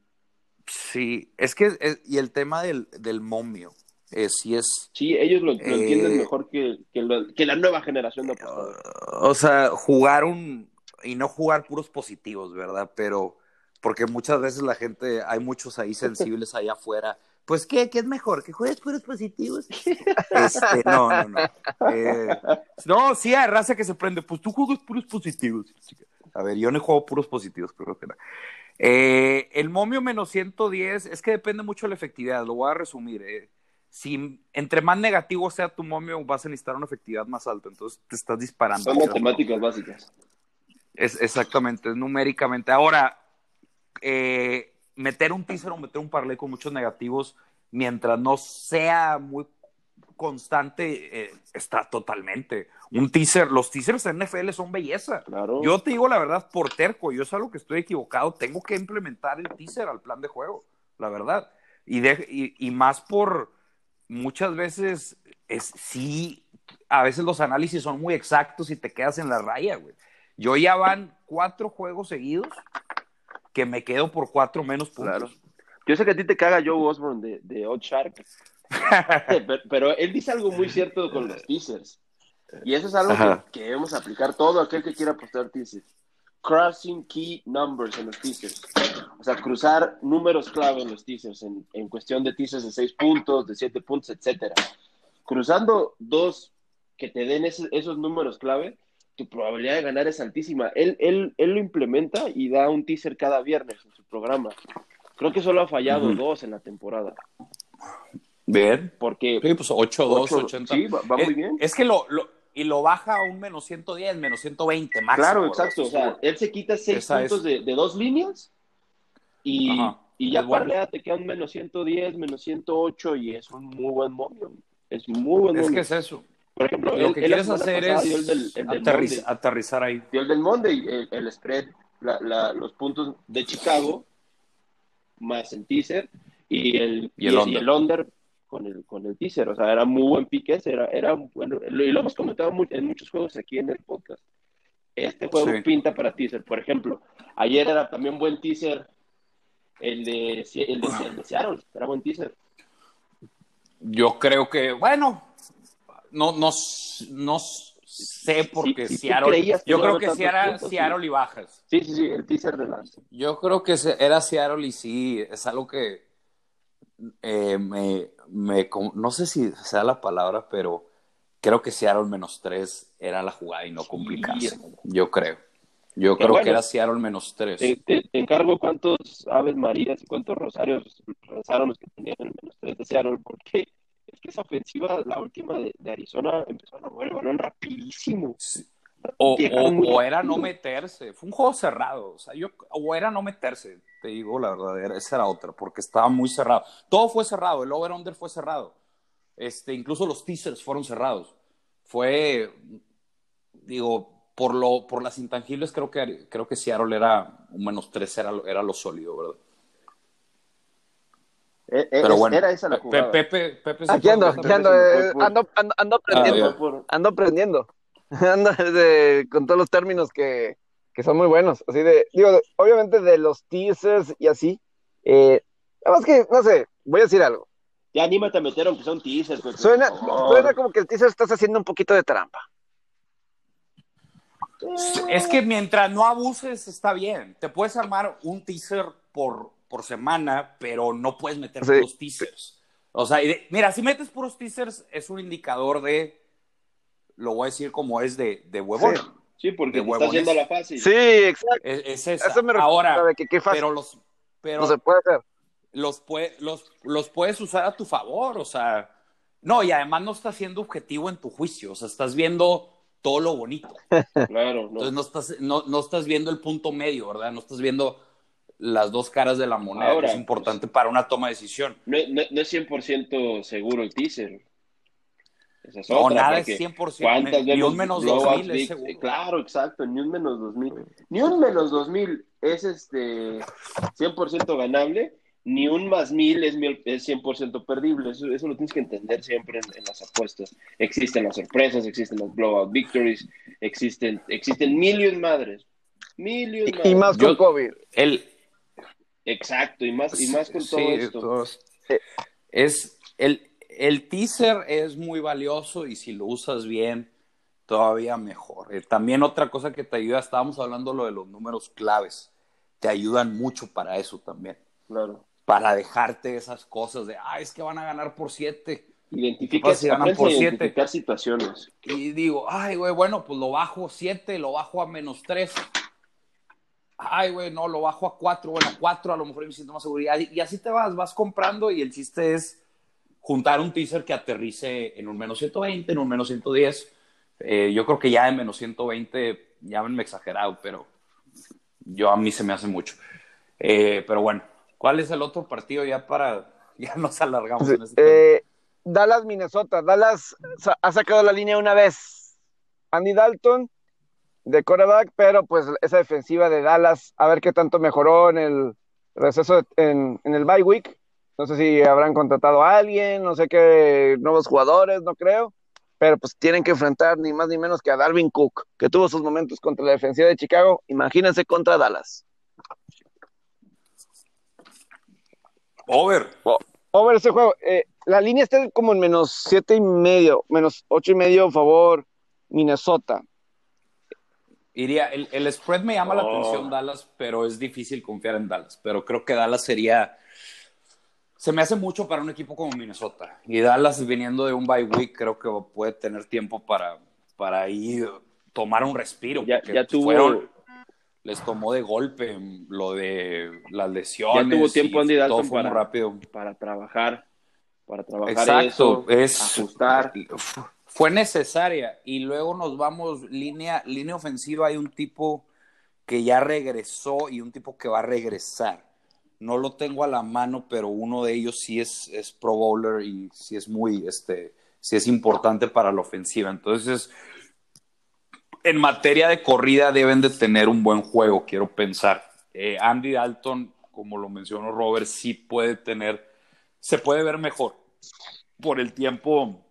Sí, es que, y el tema del, del momio, eh, sí es... Sí, ellos lo, entienden eh, mejor que, que, la nueva generación de apostadores. o sea, jugar un... y no jugar puros positivos, ¿verdad? Pero, porque muchas veces la gente, hay muchos ahí sensibles allá afuera, pues ¿qué? ¿Qué es mejor? ¿Que juegues puros positivos? [LAUGHS] Este, no, no, no. no, sí hay raza que se prende, pues tú juegas puros positivos. A ver, yo no juego puros positivos, pero que eh, el momio menos 110 es que depende mucho de la efectividad, lo voy a resumir. Eh. Si entre más negativo sea tu momio, vas a necesitar una efectividad más alta, entonces te estás disparando. Son matemáticas básicas. Es, exactamente, es numéricamente. Ahora, eh, meter un teaser o meter un parlay con muchos negativos, mientras no sea muy constante, eh, está totalmente. Un teaser, los teasers en NFL son belleza. Claro. Yo te digo la verdad, por terco, yo es algo que estoy equivocado, tengo que implementar el teaser al plan de juego, la verdad. Y, de, y, y más por muchas veces, es sí, a veces los análisis son muy exactos y te quedas en la raya, güey. Yo ya van cuatro juegos seguidos que me quedo por cuatro menos puntos. Claro. Yo sé que a ti te caga Joe Osborne de, de Odd Shark, [LAUGHS] pero, pero él dice algo muy cierto con los teasers. Y eso es algo Ajá. que, que debemos aplicar todo aquel que quiera apostar teasers. Crossing key numbers en los teasers. O sea, cruzar números clave en los teasers, en, en cuestión de teasers de 6 puntos, de 7 puntos, etcétera. Cruzando dos que te den ese- esos números clave, tu probabilidad de ganar es altísima. Él, él, él lo implementa y da un teaser cada viernes en su programa. Creo que solo ha fallado Ujú. dos en la temporada. Bien. Porque Sí, pues 8, 2, Ocho, 80. sí, va- va es, muy bien. Es que lo, lo- y lo baja a un menos 110, menos 120 máximo. Claro, exacto. O sea, él se quita seis Esa puntos es. de, de dos líneas y, Ajá. y ya Es parlea, te quedan menos 110, menos 108 y es un muy buen momio. Es muy buen es momio. que es eso. Por ejemplo, Lo que quieres hacer pasada dio el es del, el del aterriz- Monday. aterrizar ahí. Dio el del Monday, el, el spread, la- la- los puntos de Chicago, más el teaser y el, Y under. el under con el, con el teaser. O sea, era muy buen pique ese, era, era bueno. Y lo hemos comentado mu- en muchos juegos aquí en el podcast. Este juego Sí. pinta para teaser. Por ejemplo, ayer era también buen teaser el de, el de, el de Seattle, era buen teaser. Yo creo que, bueno, no, no, no sé porque Seattle. creías que Yo creo que si era sí. Seattle y bajas. Sí, sí, sí, el teaser de las. Yo creo que era Seattle y sí, es algo que eh, me, me, no sé si sea la palabra, pero creo que Seattle menos tres era la jugada y no complicarse. Yo creo. Yo creo bueno, que era Seattle menos tres. Te, te- te encargo cuántos Aves Marías y cuántos Rosarios rezaron los que tenían el menos tres de Seattle, porque es que esa ofensiva, la última de, de Arizona, empezó a mover el balón rapidísimo. Sí. O, o- era no meterse. Fue un juego cerrado. O sea, yo, o era no meterse, te digo la verdad. era- esa era otra, porque estaba muy cerrado. Todo fue cerrado. El over-under fue cerrado. Este, incluso los teasers fueron cerrados. Fue, digo, por, lo, por las intangibles, creo que, creo que Seattle era un menos tres, era, era lo sólido, ¿verdad? Eh, eh, Pero es- bueno, era esa la jugada. Pepe, Pepe se Aquí ando, aquí ando, eh, por- ando, ando, ando Ah, aprendiendo, ando aprendiendo, [LAUGHS] ando de- con todos los términos que, que son muy buenos, así de, digo, obviamente de los teasers y así, eh, nada más que, no sé, voy a decir algo, Ya anímate a meter aunque sea un teaser. Pepe, suena, suena como que el teaser estás haciendo un poquito de trampa, Es que mientras no abuses, está bien. Te puedes armar un teaser por, por semana, pero no puedes meter Sí. puros teasers. O sea, de- mira, si metes puros teasers, es un indicador de, lo voy a decir como es de, de huevón. Sí. Sí, porque de te está haciendo huevones. la fácil. sí, exacto, Es, es esa. eso me Ahora, de que qué fácil, pero los, pero no se puede hacer, los, los, los puedes usar a tu favor, o sea, no, y además no estás siendo objetivo en tu juicio, o sea, estás viendo todo lo bonito. Claro, no. Entonces no estás, no, no estás viendo el punto medio, ¿verdad? No estás viendo las dos caras de la moneda, Ahora, que es importante para una toma de decisión. No, no, no es 100% seguro el teaser. Esa es No, otra, nada es 100%. ¿Cuántas Ni un menos blowouts 2000 es seguro. Claro, exacto, ni un menos 2000. Ni un menos 2000 es este 100% ganable, ni un más 1000 es, mil- es 100% perdible. Eso, eso lo tienes que entender siempre en, en las apuestas. Existen las sorpresas, existen las blowout victories, existen, existen mil y un madres. Mil y un y, y madres. más Yo- con COVID, El, Exacto, y más, y más con todo sí, esto. todos- es el, el teaser es muy valioso y si lo usas bien, todavía mejor. Eh, también otra cosa que te ayuda, estábamos hablando lo de los números claves, te ayudan mucho para eso también, Claro. para dejarte esas cosas de, ah, es que van a ganar por siete. Identifica, si ganan por siete? identificar situaciones. Y digo, ay, güey, bueno, pues lo bajo 7, lo bajo a menos 3. Ay, güey, no, lo bajo a 4. Bueno, 4 a lo mejor me siento más seguridad. Y así te vas, vas comprando y el chiste es juntar un teaser que aterrice en un menos 120, en un menos 110. Eh, yo creo que ya en menos 120, ya me exagerado, pero yo a mí se me hace mucho. Eh, pero bueno, ¿cuál es el otro partido ya para... [LAUGHS] Ya nos alargamos en este. Eh, Dallas, Minnesota. Dallas ha sacado la línea una vez. Andy Dalton de quarterback, pero pues esa defensiva de Dallas, a ver qué tanto mejoró en el receso en, en el bye week. No sé si habrán contratado a alguien, no sé qué nuevos jugadores, no creo. Pero pues tienen que enfrentar ni más ni menos que a Darwin Cook, que tuvo sus momentos contra la defensiva de Chicago. Imagínense contra Dallas. Over. over ese juego. Eh, la línea está como en menos siete y medio, menos ocho y medio favor Minnesota. Iría, el, el spread me llama la oh. atención Dallas, pero es difícil confiar en Dallas. Pero creo que Dallas sería. Se me hace mucho para un equipo como Minnesota. Y Dallas, viniendo de un bye week, creo que puede tener tiempo para, para ir tomar un respiro. Ya, ya tuvo. les tomó de golpe lo de las lesiones. Ya tuvo tiempo Andy Dalton para, rápido. para trabajar. Para trabajar eso, es, ajustar fue necesaria y luego nos vamos línea, línea ofensiva, hay un tipo que ya regresó y un tipo que va a regresar. No lo tengo a la mano, pero uno de ellos sí es, es pro bowler y sí es muy, este, sí es importante para la ofensiva. Entonces, en materia de corrida deben de tener un buen juego, quiero pensar. Eh, Andy Dalton, como lo mencionó Robert, sí puede tener, se puede ver mejor por el tiempo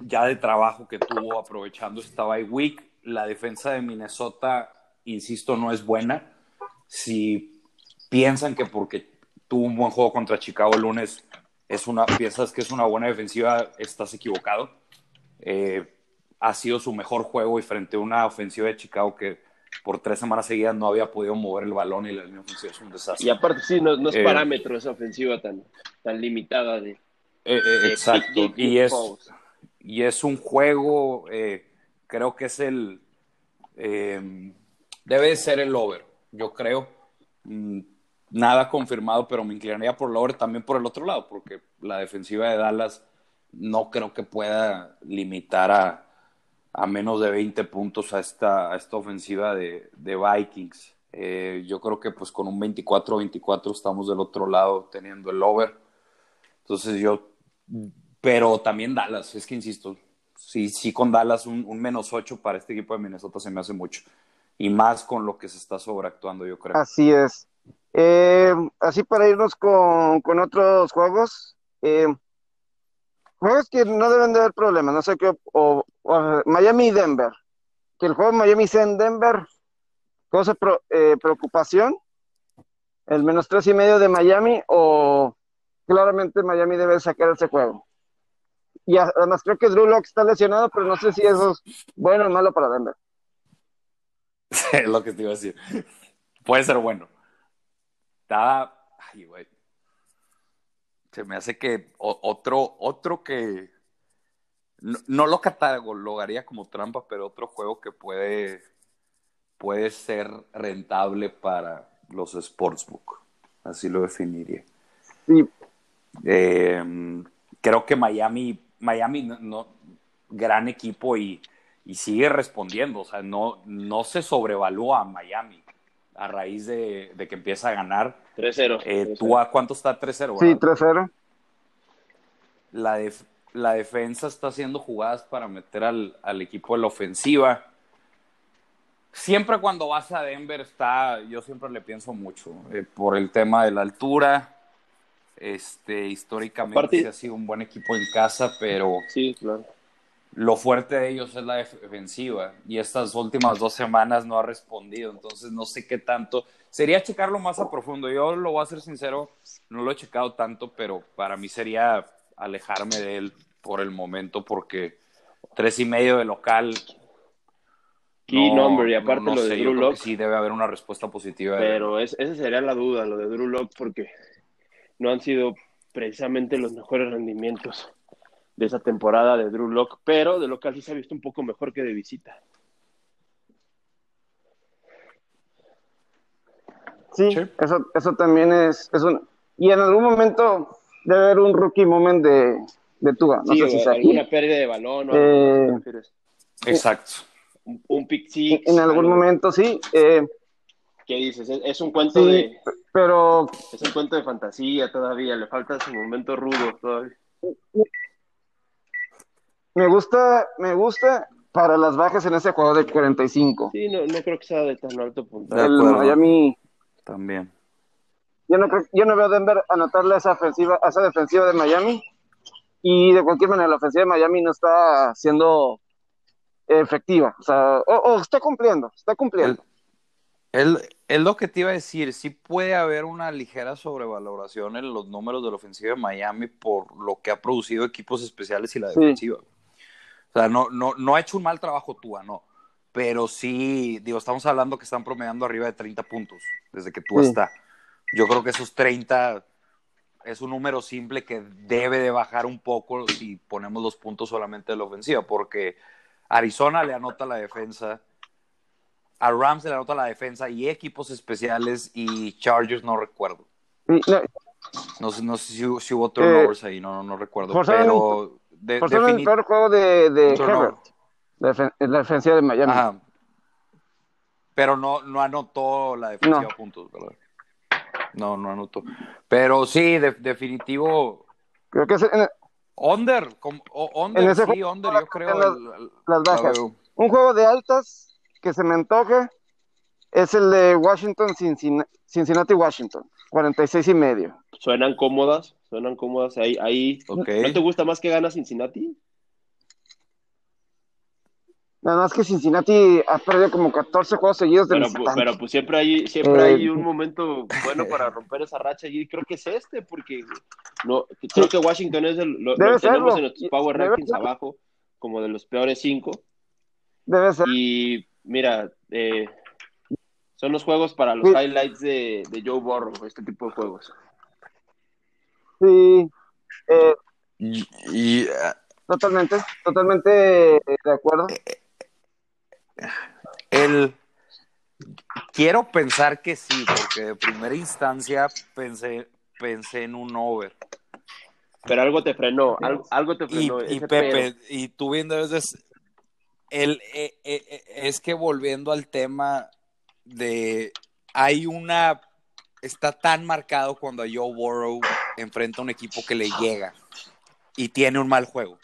ya de trabajo que tuvo aprovechando esta bye week. La defensa de Minnesota, insisto, no es buena. Si piensan que porque tuvo un buen juego contra Chicago el lunes, es una, piensas que es una buena defensiva, estás equivocado. Eh, ha sido su mejor juego y frente a una ofensiva de Chicago que por tres semanas seguidas no había podido mover el balón y la línea ofensiva es un desastre. Y aparte, sí, no, es eh, parámetro esa ofensiva tan, tan limitada de. Eh, exacto. y es y es un juego, eh, creo que es el, eh, debe ser el over, yo creo. Mm, nada confirmado, pero me inclinaría por el over también por el otro lado, porque la defensiva de Dallas no creo que pueda limitar a, menos de 20 puntos a esta, a esta ofensiva de, Vikings. Eh, yo creo que pues con un 24-24 estamos del otro lado teniendo el over. Entonces yo pero también Dallas, es que insisto, sí, sí con Dallas un, menos 8 para este equipo de Minnesota se me hace mucho. Y más con lo que se está sobreactuando, yo creo. Así es. Eh, así para irnos con, otros juegos. Eh, juegos que no deben de haber problemas, no sé qué. O, Miami y Denver. Que el juego de Miami sea en Denver cosa eh, preocupación. El menos tres y medio de Miami o claramente Miami debe sacar ese juego. Y además creo que Drew Locke está lesionado, pero no sé si eso es bueno o malo para Denver. [LAUGHS] es lo que te iba a decir. Puede ser bueno. Está. Ay, güey. Se me hace que otro, otro que. No, lo catalogaría como trampa, pero otro juego que puede, puede ser rentable para los sportsbook. Así lo definiría. Sí. Eh, creo que Miami Miami, no, gran equipo y, sigue respondiendo. O sea, no, no se sobrevalúa a Miami a raíz de, que empieza a ganar. 3-0. Eh, ¿Tú a cuánto está 3-0? Sí, 3-0. La, la defensa está haciendo jugadas para meter al, equipo de la ofensiva. Siempre cuando vas a Denver está, yo siempre le pienso mucho, eh, por el tema de la altura, este, históricamente ha sido un buen equipo en casa, pero sí, claro. lo fuerte de ellos es la defensiva y estas últimas dos semanas no ha respondido, entonces no sé qué tanto. Sería checarlo más a profundo. Yo lo voy a ser sincero, no lo he checado tanto, pero para mí sería alejarme de él por el momento porque tres y medio de local. Key number y aparte lo de Drew. Sí, debe haber una respuesta positiva. Pero es, esa sería la duda, lo de Drew Locke, porque no han sido precisamente los mejores rendimientos de esa temporada de Drew Locke, pero de local sí se ha visto un poco mejor que de visita. Sí, Eso, eso también es, es un... Y en algún momento debe haber un rookie moment de, de Tua. No sé si alguna pérdida de balón. O eh, Exacto. Un, un pick six, En algún momento, sí. Eh, ¿Qué dices? Es, un cuento de. Pero. Es un cuento de fantasía todavía, le falta su momento rudo todavía. Me gusta, me gusta para las bajas en ese juego de 45. Sí, no, no creo que sea de tan alto punto. El Miami también. Yo no creo, yo no veo a Denver anotarle a esa ofensiva, a esa defensiva de Miami. Y de cualquier manera, la ofensiva de Miami no está siendo efectiva. O sea, o, está cumpliendo, está cumpliendo. El, es lo que te iba a decir, sí puede haber una ligera sobrevaloración en los números de la ofensiva de Miami por lo que ha producido equipos especiales y la defensiva. O sea, no, no, no ha hecho un mal trabajo Tua, no. Pero sí, digo, estamos hablando que están promediando arriba de 30 puntos desde que Tua está. Yo creo que esos 30 es un número simple que debe de bajar un poco si ponemos los puntos solamente de la ofensiva, porque Arizona le anota la defensa, a Rams le anota la defensa y equipos especiales y Chargers no recuerdo. No, no, sé si, hubo turnovers ahí, no, no, recuerdo. pero de, por el peor juego de, de Herbert, la defensiva de Miami. Pero no, no anotó la defensiva puntos, ¿verdad? No, no anotó. Pero sí, definitivo. Creo que es en, Under, como, under, sí, under, yo creo. Las, bajas. Un juego de altas que se me antoja es el de Washington, Cincinnati, Washington, 46 y medio. Suenan cómodas, suenan cómodas ahí. ahí. ¿No te gusta más que gana Cincinnati? Nada más que Cincinnati ha perdido como 14 juegos seguidos de pero, pero pues siempre hay, siempre hay eh, un momento bueno para romper esa racha y creo que es este, porque no, creo que Washington es el, lo, tenemos en los Power Rankings abajo, como de los peores cinco. Debe ser. Y mira, eh, son los juegos para los highlights de, de, Joe Burrow, este tipo de juegos. Sí. Eh, y, totalmente, totalmente de acuerdo. El quiero pensar que sí, porque de primera instancia pensé, pensé en un over. Pero algo te frenó, algo, te frenó. Y, Pepe, y tú viendo veces, el, eh, eh, eh, es que volviendo al tema de, hay una, está tan marcado cuando a Joe Burrow enfrenta a un equipo que le llega y tiene un mal juego.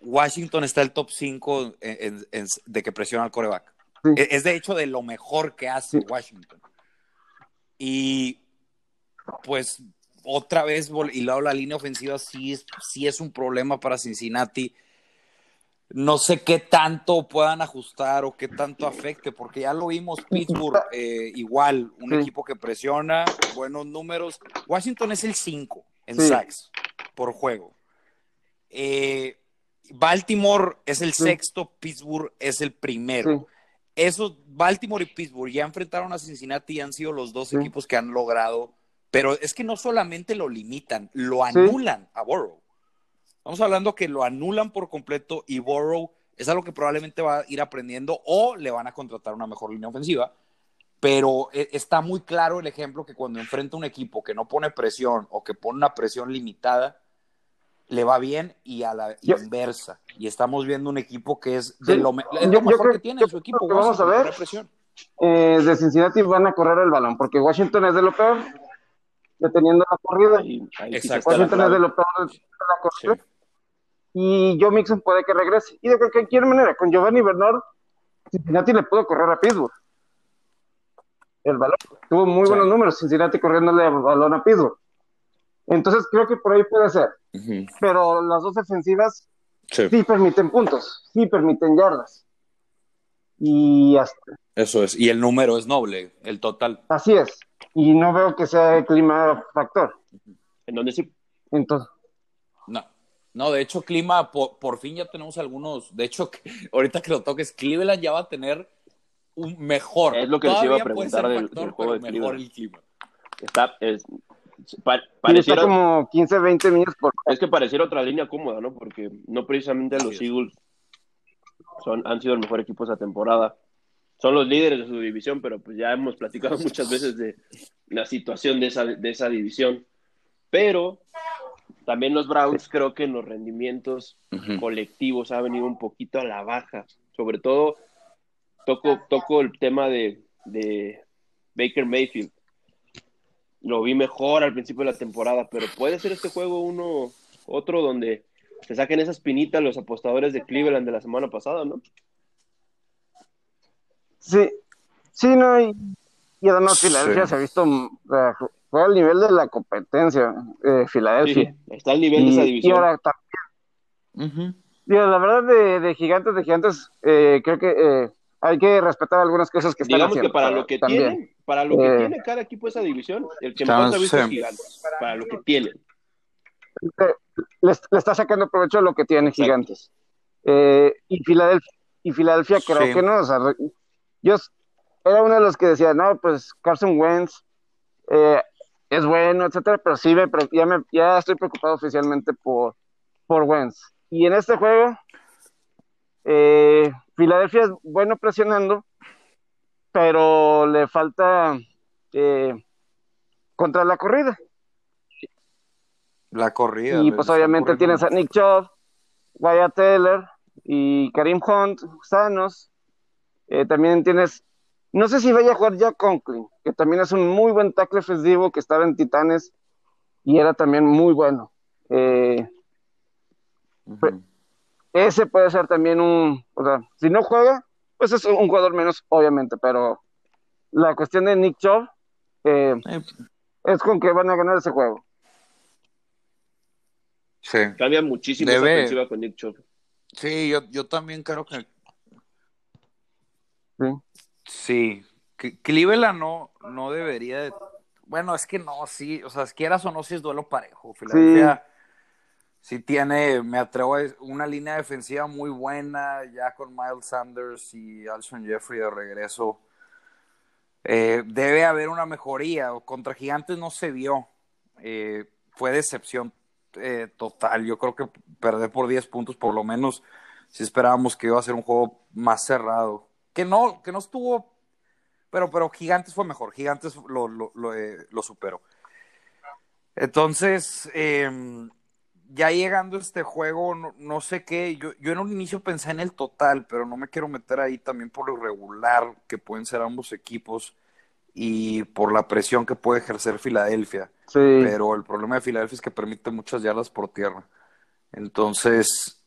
Washington está el top 5 de que presiona al coreback. E, es, de hecho de lo mejor que hace Washington. Y pues otra vez, y luego la línea ofensiva sí es, sí es un problema para Cincinnati. No sé qué tanto puedan ajustar o qué tanto afecte, porque ya lo vimos, Pittsburgh, eh, igual, un equipo que presiona, buenos números. Washington es el 5 en sacks por juego. Eh, Baltimore es el sexto, Pittsburgh es el primero. Esos, Baltimore y Pittsburgh ya enfrentaron a Cincinnati y han sido los dos equipos que han logrado, pero es que no solamente lo limitan, lo anulan a Borough. Estamos hablando que lo anulan por completo y Borough es algo que probablemente va a ir aprendiendo o le van a contratar una mejor línea ofensiva. Pero e, está muy claro el ejemplo que cuando enfrenta un equipo que no pone presión o que pone una presión limitada, le va bien y a la inversa. Y estamos viendo un equipo que es de lo, mejor que tiene su equipo. vamos a ver. Eh, de Cincinnati van a correr el balón, porque Washington es de lo peor, deteniendo la corrida. Y, Washington es de lo peor de la corrida. Y Joe Mixon puede que regrese. Y de cualquier manera, con Giovanni Bernard, Cincinnati le pudo correr a Pittsburgh. El balón. Tuvo muy buenos números Cincinnati corriéndole el balón a Pittsburgh. Entonces creo que por ahí puede ser. Pero las dos defensivas sí. permiten puntos, sí permiten yardas. Y hasta. Eso es. Y el número es noble, el total. Así es. Y no veo que sea el clima factor. ¿En dónde sí? Entonces. No. De hecho, clima, por, fin ya tenemos algunos. De hecho, [LAUGHS] ahorita que lo toques, Cleveland ya va a tener un mejor. Es lo que les iba a preguntar del, juego de mejor el clima. Está, es, pareciera, como 15, 20 minutos por. Es que pareciera otra línea cómoda, ¿no? Porque no precisamente los Eagles son, han sido el mejor equipo esa temporada. Son los líderes de su división, pero pues ya hemos platicado [LAUGHS] muchas veces de la situación de esa, de esa división. Pero también los Browns creo que en los rendimientos colectivos ha venido un poquito a la baja. Sobre todo toco, toco el tema de, de Baker Mayfield lo vi mejor al principio de la temporada, pero puede ser este juego uno, otro donde se saquen esa espinita los apostadores de Cleveland de la semana pasada, ¿no? Sí, sí, no, y, y además Filadelfia Sí. se ha visto o sea, fue al nivel de la competencia, eh, Filadelfia. Sí, está al nivel de esa Y, y división. ahora también, digo, la verdad de, de gigantes, de gigantes, eh, creo que eh, hay que respetar algunas cosas que están Digamos haciendo. que para lo que también. tienen, para lo que Eh, tiene cada equipo de esa división, el que se ha visto es. Gigantes, para lo que tienen. le, le está sacando provecho a lo que tiene Exacto. Gigantes. Eh, y Filadelfia, y Filadelfia creo Sí. que no, o sea, re- yo era uno de los que decía, no, pues Carson Wentz eh, es bueno, etcétera, pero sí me, ya, me, ya estoy preocupado oficialmente por, por Wentz. Y en este juego, eh, Filadelfia es bueno presionando, pero le falta eh, contra la corrida. La corrida. Y pues obviamente tienes a. Nick Chubb, Wyatt Taylor y Karim Hunt sanos. Eh, también tienes, no sé si vaya a jugar Jack Conklin, que también es un muy buen tackle ofensivo que estaba en Titanes y era también muy bueno. Eh, ese puede ser también un, o sea, si no juega, pues es un jugador menos, obviamente, pero la cuestión de Nick Chubb eh, Eh, es con que van a ganar ese juego. Sí. Cambia muchísimo Debe- esa ofensiva con Nick Chubb. Sí, yo, yo también creo que Sí. Sí. Cleveland no, no debería de. Bueno, es que no, sí. O sea, quieras o no, si es duelo parejo. Filadelfia sí. tiene, me atrevo a una línea defensiva muy buena, ya con Miles Sanders y Alshon Jeffrey de regreso. Eh, debe haber una mejoría. Contra Gigantes no se vio. Eh, fue decepción eh, total. Yo creo que perder por 10 puntos, por lo menos, si esperábamos que iba a ser un juego más cerrado. Que no, que no estuvo. Pero, pero Gigantes fue mejor. Gigantes lo, lo, lo, eh, lo superó. Entonces, eh, ya llegando a este juego, no, no sé qué. Yo, yo en un inicio pensé en el total, pero no me quiero meter ahí también por lo irregular que pueden ser ambos equipos y por la presión que puede ejercer Filadelfia. Sí. Pero el problema de Filadelfia es que permite muchas yardas por tierra. Entonces,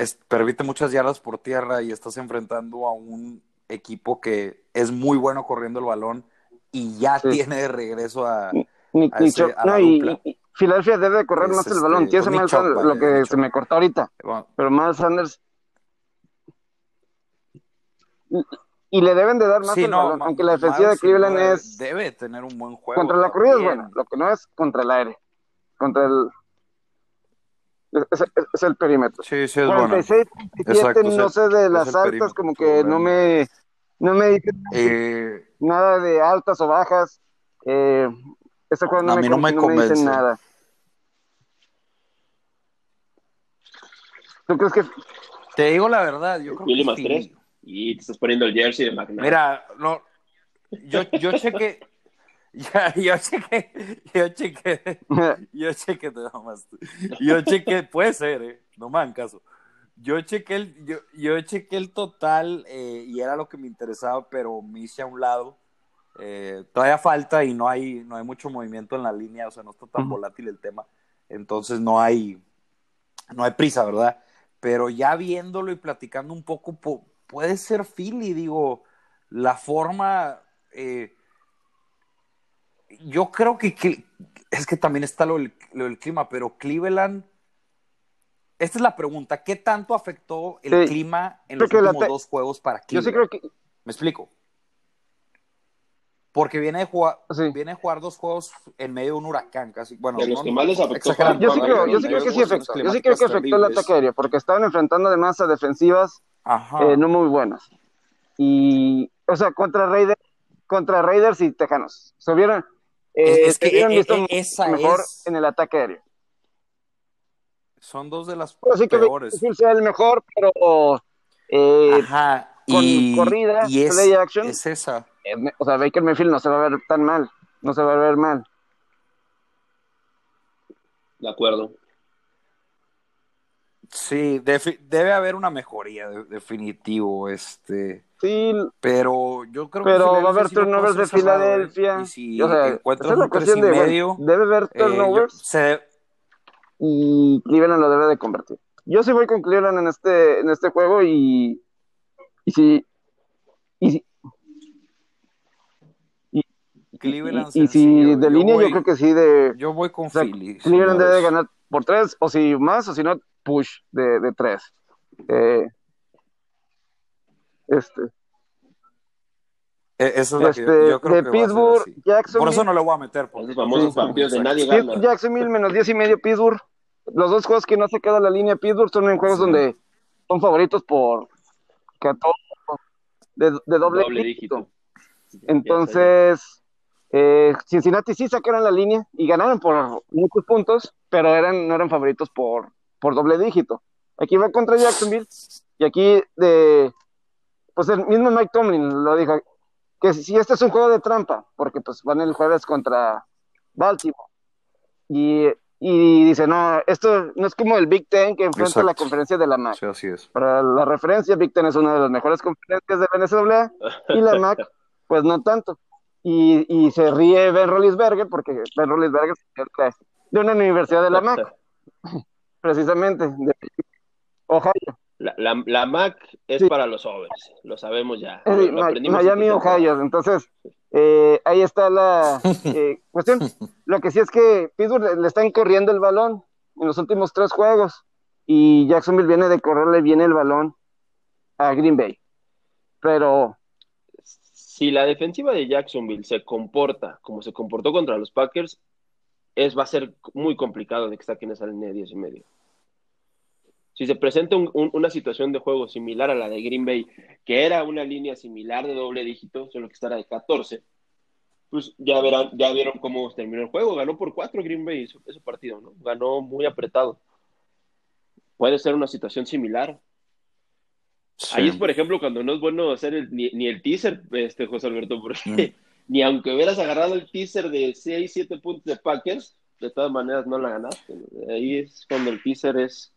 es- permite muchas yardas por tierra y estás enfrentando a un equipo que es muy bueno corriendo el balón y ya Sí. tiene de regreso a... Nick, a ese- no, la y, dupla. y- Filadelfia debe de correr Es, más el este, balón. Tiene Chubb, Sanders, lo que se me cortó ahorita. bueno, Pero Miles Sanders. Y, y le deben de dar más sí, el no, balón. Aunque la defensiva de Miles, Cleveland es. Debe tener un buen juego. Contra la corrida es bueno. Lo que no es contra el aire. Contra el. Es, es- es el perímetro. Sí, sí, es bueno. 46, 47, Exacto, es no sé de las altas, como que no bueno. me. No me dicen Eh, nada de altas o bajas. Eh, este juego no A me, mí no me no me dicen convence. nada. ¿Tú crees que te digo la verdad, yo creo que más sí. tres. Y te estás poniendo el jersey de McNabb. Mira, no, yo, yo chequé, ya, yo chequé, yo chequé, [LAUGHS] yo chequé, mamaste. yo chequé, puede ser, eh, no me caso. Yo chequé el, yo, yo chequé el total eh, y era lo que me interesaba, pero me hice a un lado. Eh, todavía falta y no hay, no hay mucho movimiento en la línea, o sea, no está tan volátil el tema. Entonces no hay, no hay prisa, ¿verdad? Pero ya viéndolo y platicando un poco, po- puede ser Philly, digo, la forma, eh, yo creo que, es que también está lo del, lo del clima, pero Cleveland, esta es la pregunta, ¿qué tanto afectó el Sí. clima en Creo los últimos dos juegos para yo Cleveland? sí creo que ¿Me explico? Porque viene de jugar, Sí. viene de jugar dos juegos en medio de un huracán, casi. Bueno, De los no- que más les afectó yo sí creo, yo sí creo que sí afectó. Yo sí creo que afectó el ataque aéreo, porque estaban enfrentando además a defensivas eh, no muy buenas. Y, o sea, contra Raiders, contra Raiders y Tejanos. Se hubieran, eh, Es- se que visto e- esa mejor es- en el ataque aéreo. Son dos de las Así que peores. Sea el mejor, pero eh, Ajá. con y, corrida, y es, play action. es esa. eh, o sea, Baker Mayfield no se va a ver tan mal, no se va a ver mal. De acuerdo. Sí, debe haber una mejoría, de- definitivo, este. Sí, Pero yo creo que pero va a haber turnovers de ¿eh? Filadelfia. Y si o sea, encuentras es tres y de, medio, debe haber eh, turnovers. se- y Cleveland lo debe de convertir. Yo sí voy con Cleveland en este, en este juego y, y si, y si, Cleveland y, y si de Yo línea voy- yo creo que sí de Yo voy con o sea, Philly. Cleveland debe de ganar por tres o si más o si no push de, de tres. Eh, este, E- Esa es este que yo, yo creo de que va a ser Pittsburgh, así. Jacksonville. Por eso no le voy a meter. porque- Esos famosos Sí. partidos de nadie gana. Jacksonville menos 10 y medio Pittsburgh. Los dos juegos que no se queda la línea Pittsburgh son en juegos Sí. donde son favoritos por 14 de, de doble, Doble dígito. dígito. Entonces, eh, Cincinnati sí sacaron la línea y ganaron por muchos puntos, pero eran, no eran favoritos por, por doble dígito. Aquí va contra Jacksonville y aquí de, pues el mismo Mike Tomlin lo dijo, que si este es un juego de trampa, porque pues van el jueves contra Baltimore. Y, y dice, no, esto no es como el Big Ten que enfrenta la conferencia de la MAC. Sí, así es. Para la referencia, Big Ten es una de las mejores conferencias de la NCAA y la MAC, [LAUGHS] pues no tanto. Y, y se ríe Ben Roethlisberger porque Ben Roethlisberger es de una universidad de la MAC, [LAUGHS] precisamente, de Ohio. La, la, la MAC es Sí. para los overs, lo sabemos ya. Decir, Lo Miami, Ohio. Entonces, eh, ahí está la eh, [LAUGHS] cuestión. Lo que sí es que Pittsburgh le, le están corriendo el balón en los últimos tres juegos y Jacksonville viene de correrle bien el balón a Green Bay. Pero Si la defensiva de Jacksonville se comporta como se comportó contra los Packers, es, va a ser muy complicado de que saquen esa línea de 10 y medio. Si se presenta un- un- una situación de juego similar a la de Green Bay, que era una línea similar de doble dígito, solo que estará de 14, pues ya verán, ya vieron cómo terminó el juego. Ganó por 4 Green Bay ese, ese partido, ¿no? Ganó muy apretado. Puede ser una situación similar. Ahí es, por ejemplo, cuando no es bueno hacer el- ni, ni el teaser, este José Alberto, porque [LAUGHS] ni aunque hubieras agarrado el teaser de 6, 7 puntos de Packers, de todas maneras no la ganaste. Ahí es cuando el teaser es,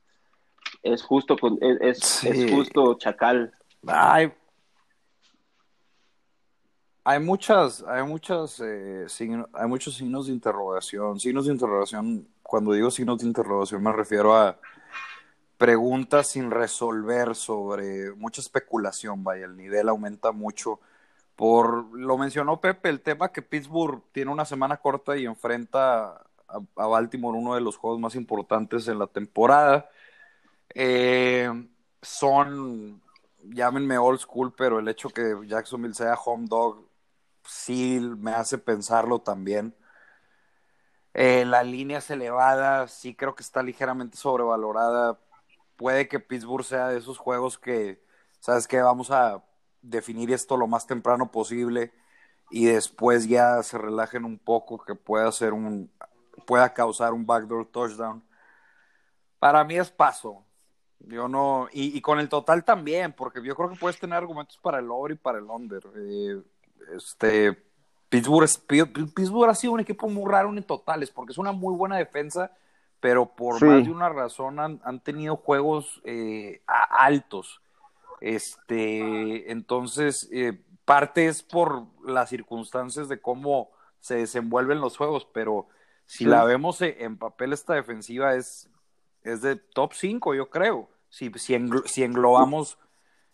es justo con, es, es- Sí. es justo chacal. Hay, hay muchas, hay muchas, eh, signo- hay muchos signos de interrogación. Signos de interrogación, cuando digo signos de interrogación me refiero a preguntas sin resolver sobre mucha especulación, vaya, el nivel aumenta mucho. Por, lo mencionó Pepe, el tema que Pittsburgh tiene una semana corta y enfrenta a, a Baltimore uno de los juegos más importantes en la temporada. Eh, son, llámenme old school, pero el hecho que Jacksonville sea home dog sí me hace pensarlo también. Eh, la línea es elevada, sí creo que está ligeramente sobrevalorada. Puede que Pittsburgh sea de esos juegos que, sabes que vamos a definir esto lo más temprano posible y después ya se relajen un poco, que pueda ser un, pueda causar un backdoor touchdown. Para mí es paso. Yo no, y, y con el total también, porque yo creo que puedes tener argumentos para el over y para el under. Eh, este, Pittsburgh, es- Pittsburgh ha sido un equipo muy raro en totales, porque es una muy buena defensa, pero por Sí. más de una razón han, han tenido juegos eh, a- altos. Este, entonces, eh, parte es por las circunstancias de cómo se desenvuelven los juegos, pero si Sí. la vemos eh, en papel, esta defensiva es, es de top 5, yo creo. Si, si, englo- si englobamos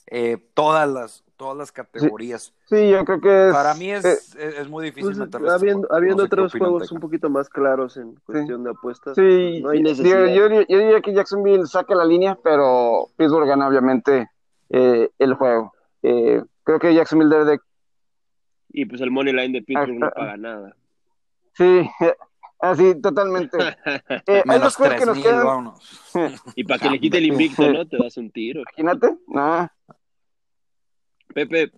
eh, todas las todas las categorías. sí, yo creo que es. Para mí es, eh, es, es muy difícil Pues, este habiendo habiendo No sé qué otros juegos Teca. un poquito más claros en cuestión de apuestas, Sí, no hay digo, necesidad. yo, yo diría que Jacksonville saca la línea, pero Pittsburgh gana obviamente eh, el juego. Eh, creo que Jacksonville debe de... Y pues el money line de Pittsburgh no Ah, paga nada. Sí, así, totalmente. [LAUGHS] Eh, hay Menos dos juegos que nos 3000, quedan. vámonos. [LAUGHS] Y para que le quite el invicto, ¿no? Te das un tiro. Imagínate, no. Pepe,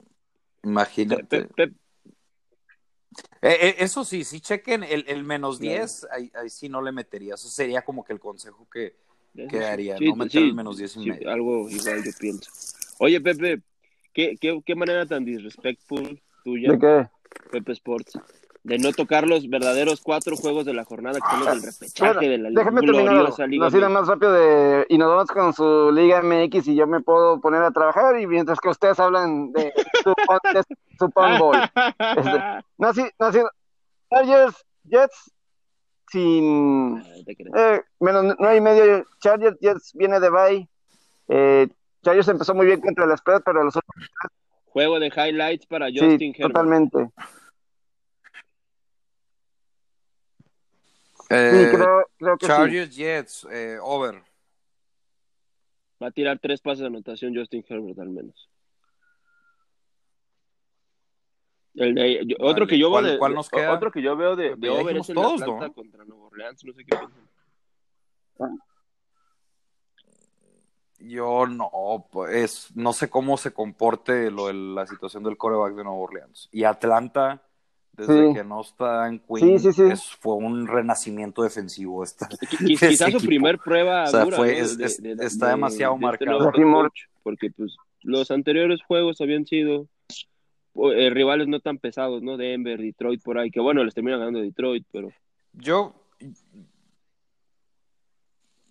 Imagínate. Eh, eh, eso sí, sí chequen el, el menos Claro. 10, ahí, ahí sí no le metería. Eso sería como que el consejo que, que daría, Sí, no meter sí, el menos 10 y sí, medio. algo igual yo pienso. Oye, Pepe, ¿qué, qué, qué manera tan disrespectful tuya, ¿De qué? Pepe Sports, de no tocar los verdaderos cuatro juegos de la jornada que son los del repechaje de la déjame terminar. gloriosa Liga nada MX? más rápido de. Y nos vamos con su Liga MX y yo me puedo poner a trabajar. Y mientras que ustedes hablan de su, [LAUGHS] de su. Este, no, sí, no, sí. Chargers, Jets, sin eh, menos nueve y medio. Chargers Jets viene de bye. Eh, Chargers empezó muy bien contra el spread, pero los otros Juego de highlights para sí, Justin Herbert. totalmente. Sí, Eh, creo, creo que sí. Chargers, Jets, eh, over. Va a tirar tres pases de anotación Justin Herbert al menos. El de- yo- otro que yo veo ¿cuál- de, cuál de- nos queda? otro que yo veo de, de Ya over es el de todos, Atlanta ¿no? contra Nueva Orleans, no sé qué piensan. Yo no, pues no sé cómo se comporte lo de la situación del coreback de Nueva Orleans. Y Atlanta, desde Sí. que no está en Queen, Sí, sí, sí. es- fue un renacimiento defensivo. Esta, [LAUGHS] Quizás [LAUGHS] su equipo. primer prueba O sea, dura, fue- ¿no? es- es- está demasiado marcado. porque pues los anteriores juegos habían sido eh, rivales no tan pesados, ¿no? Denver, Detroit, por ahí, que bueno, les termina ganando Detroit, pero Yo,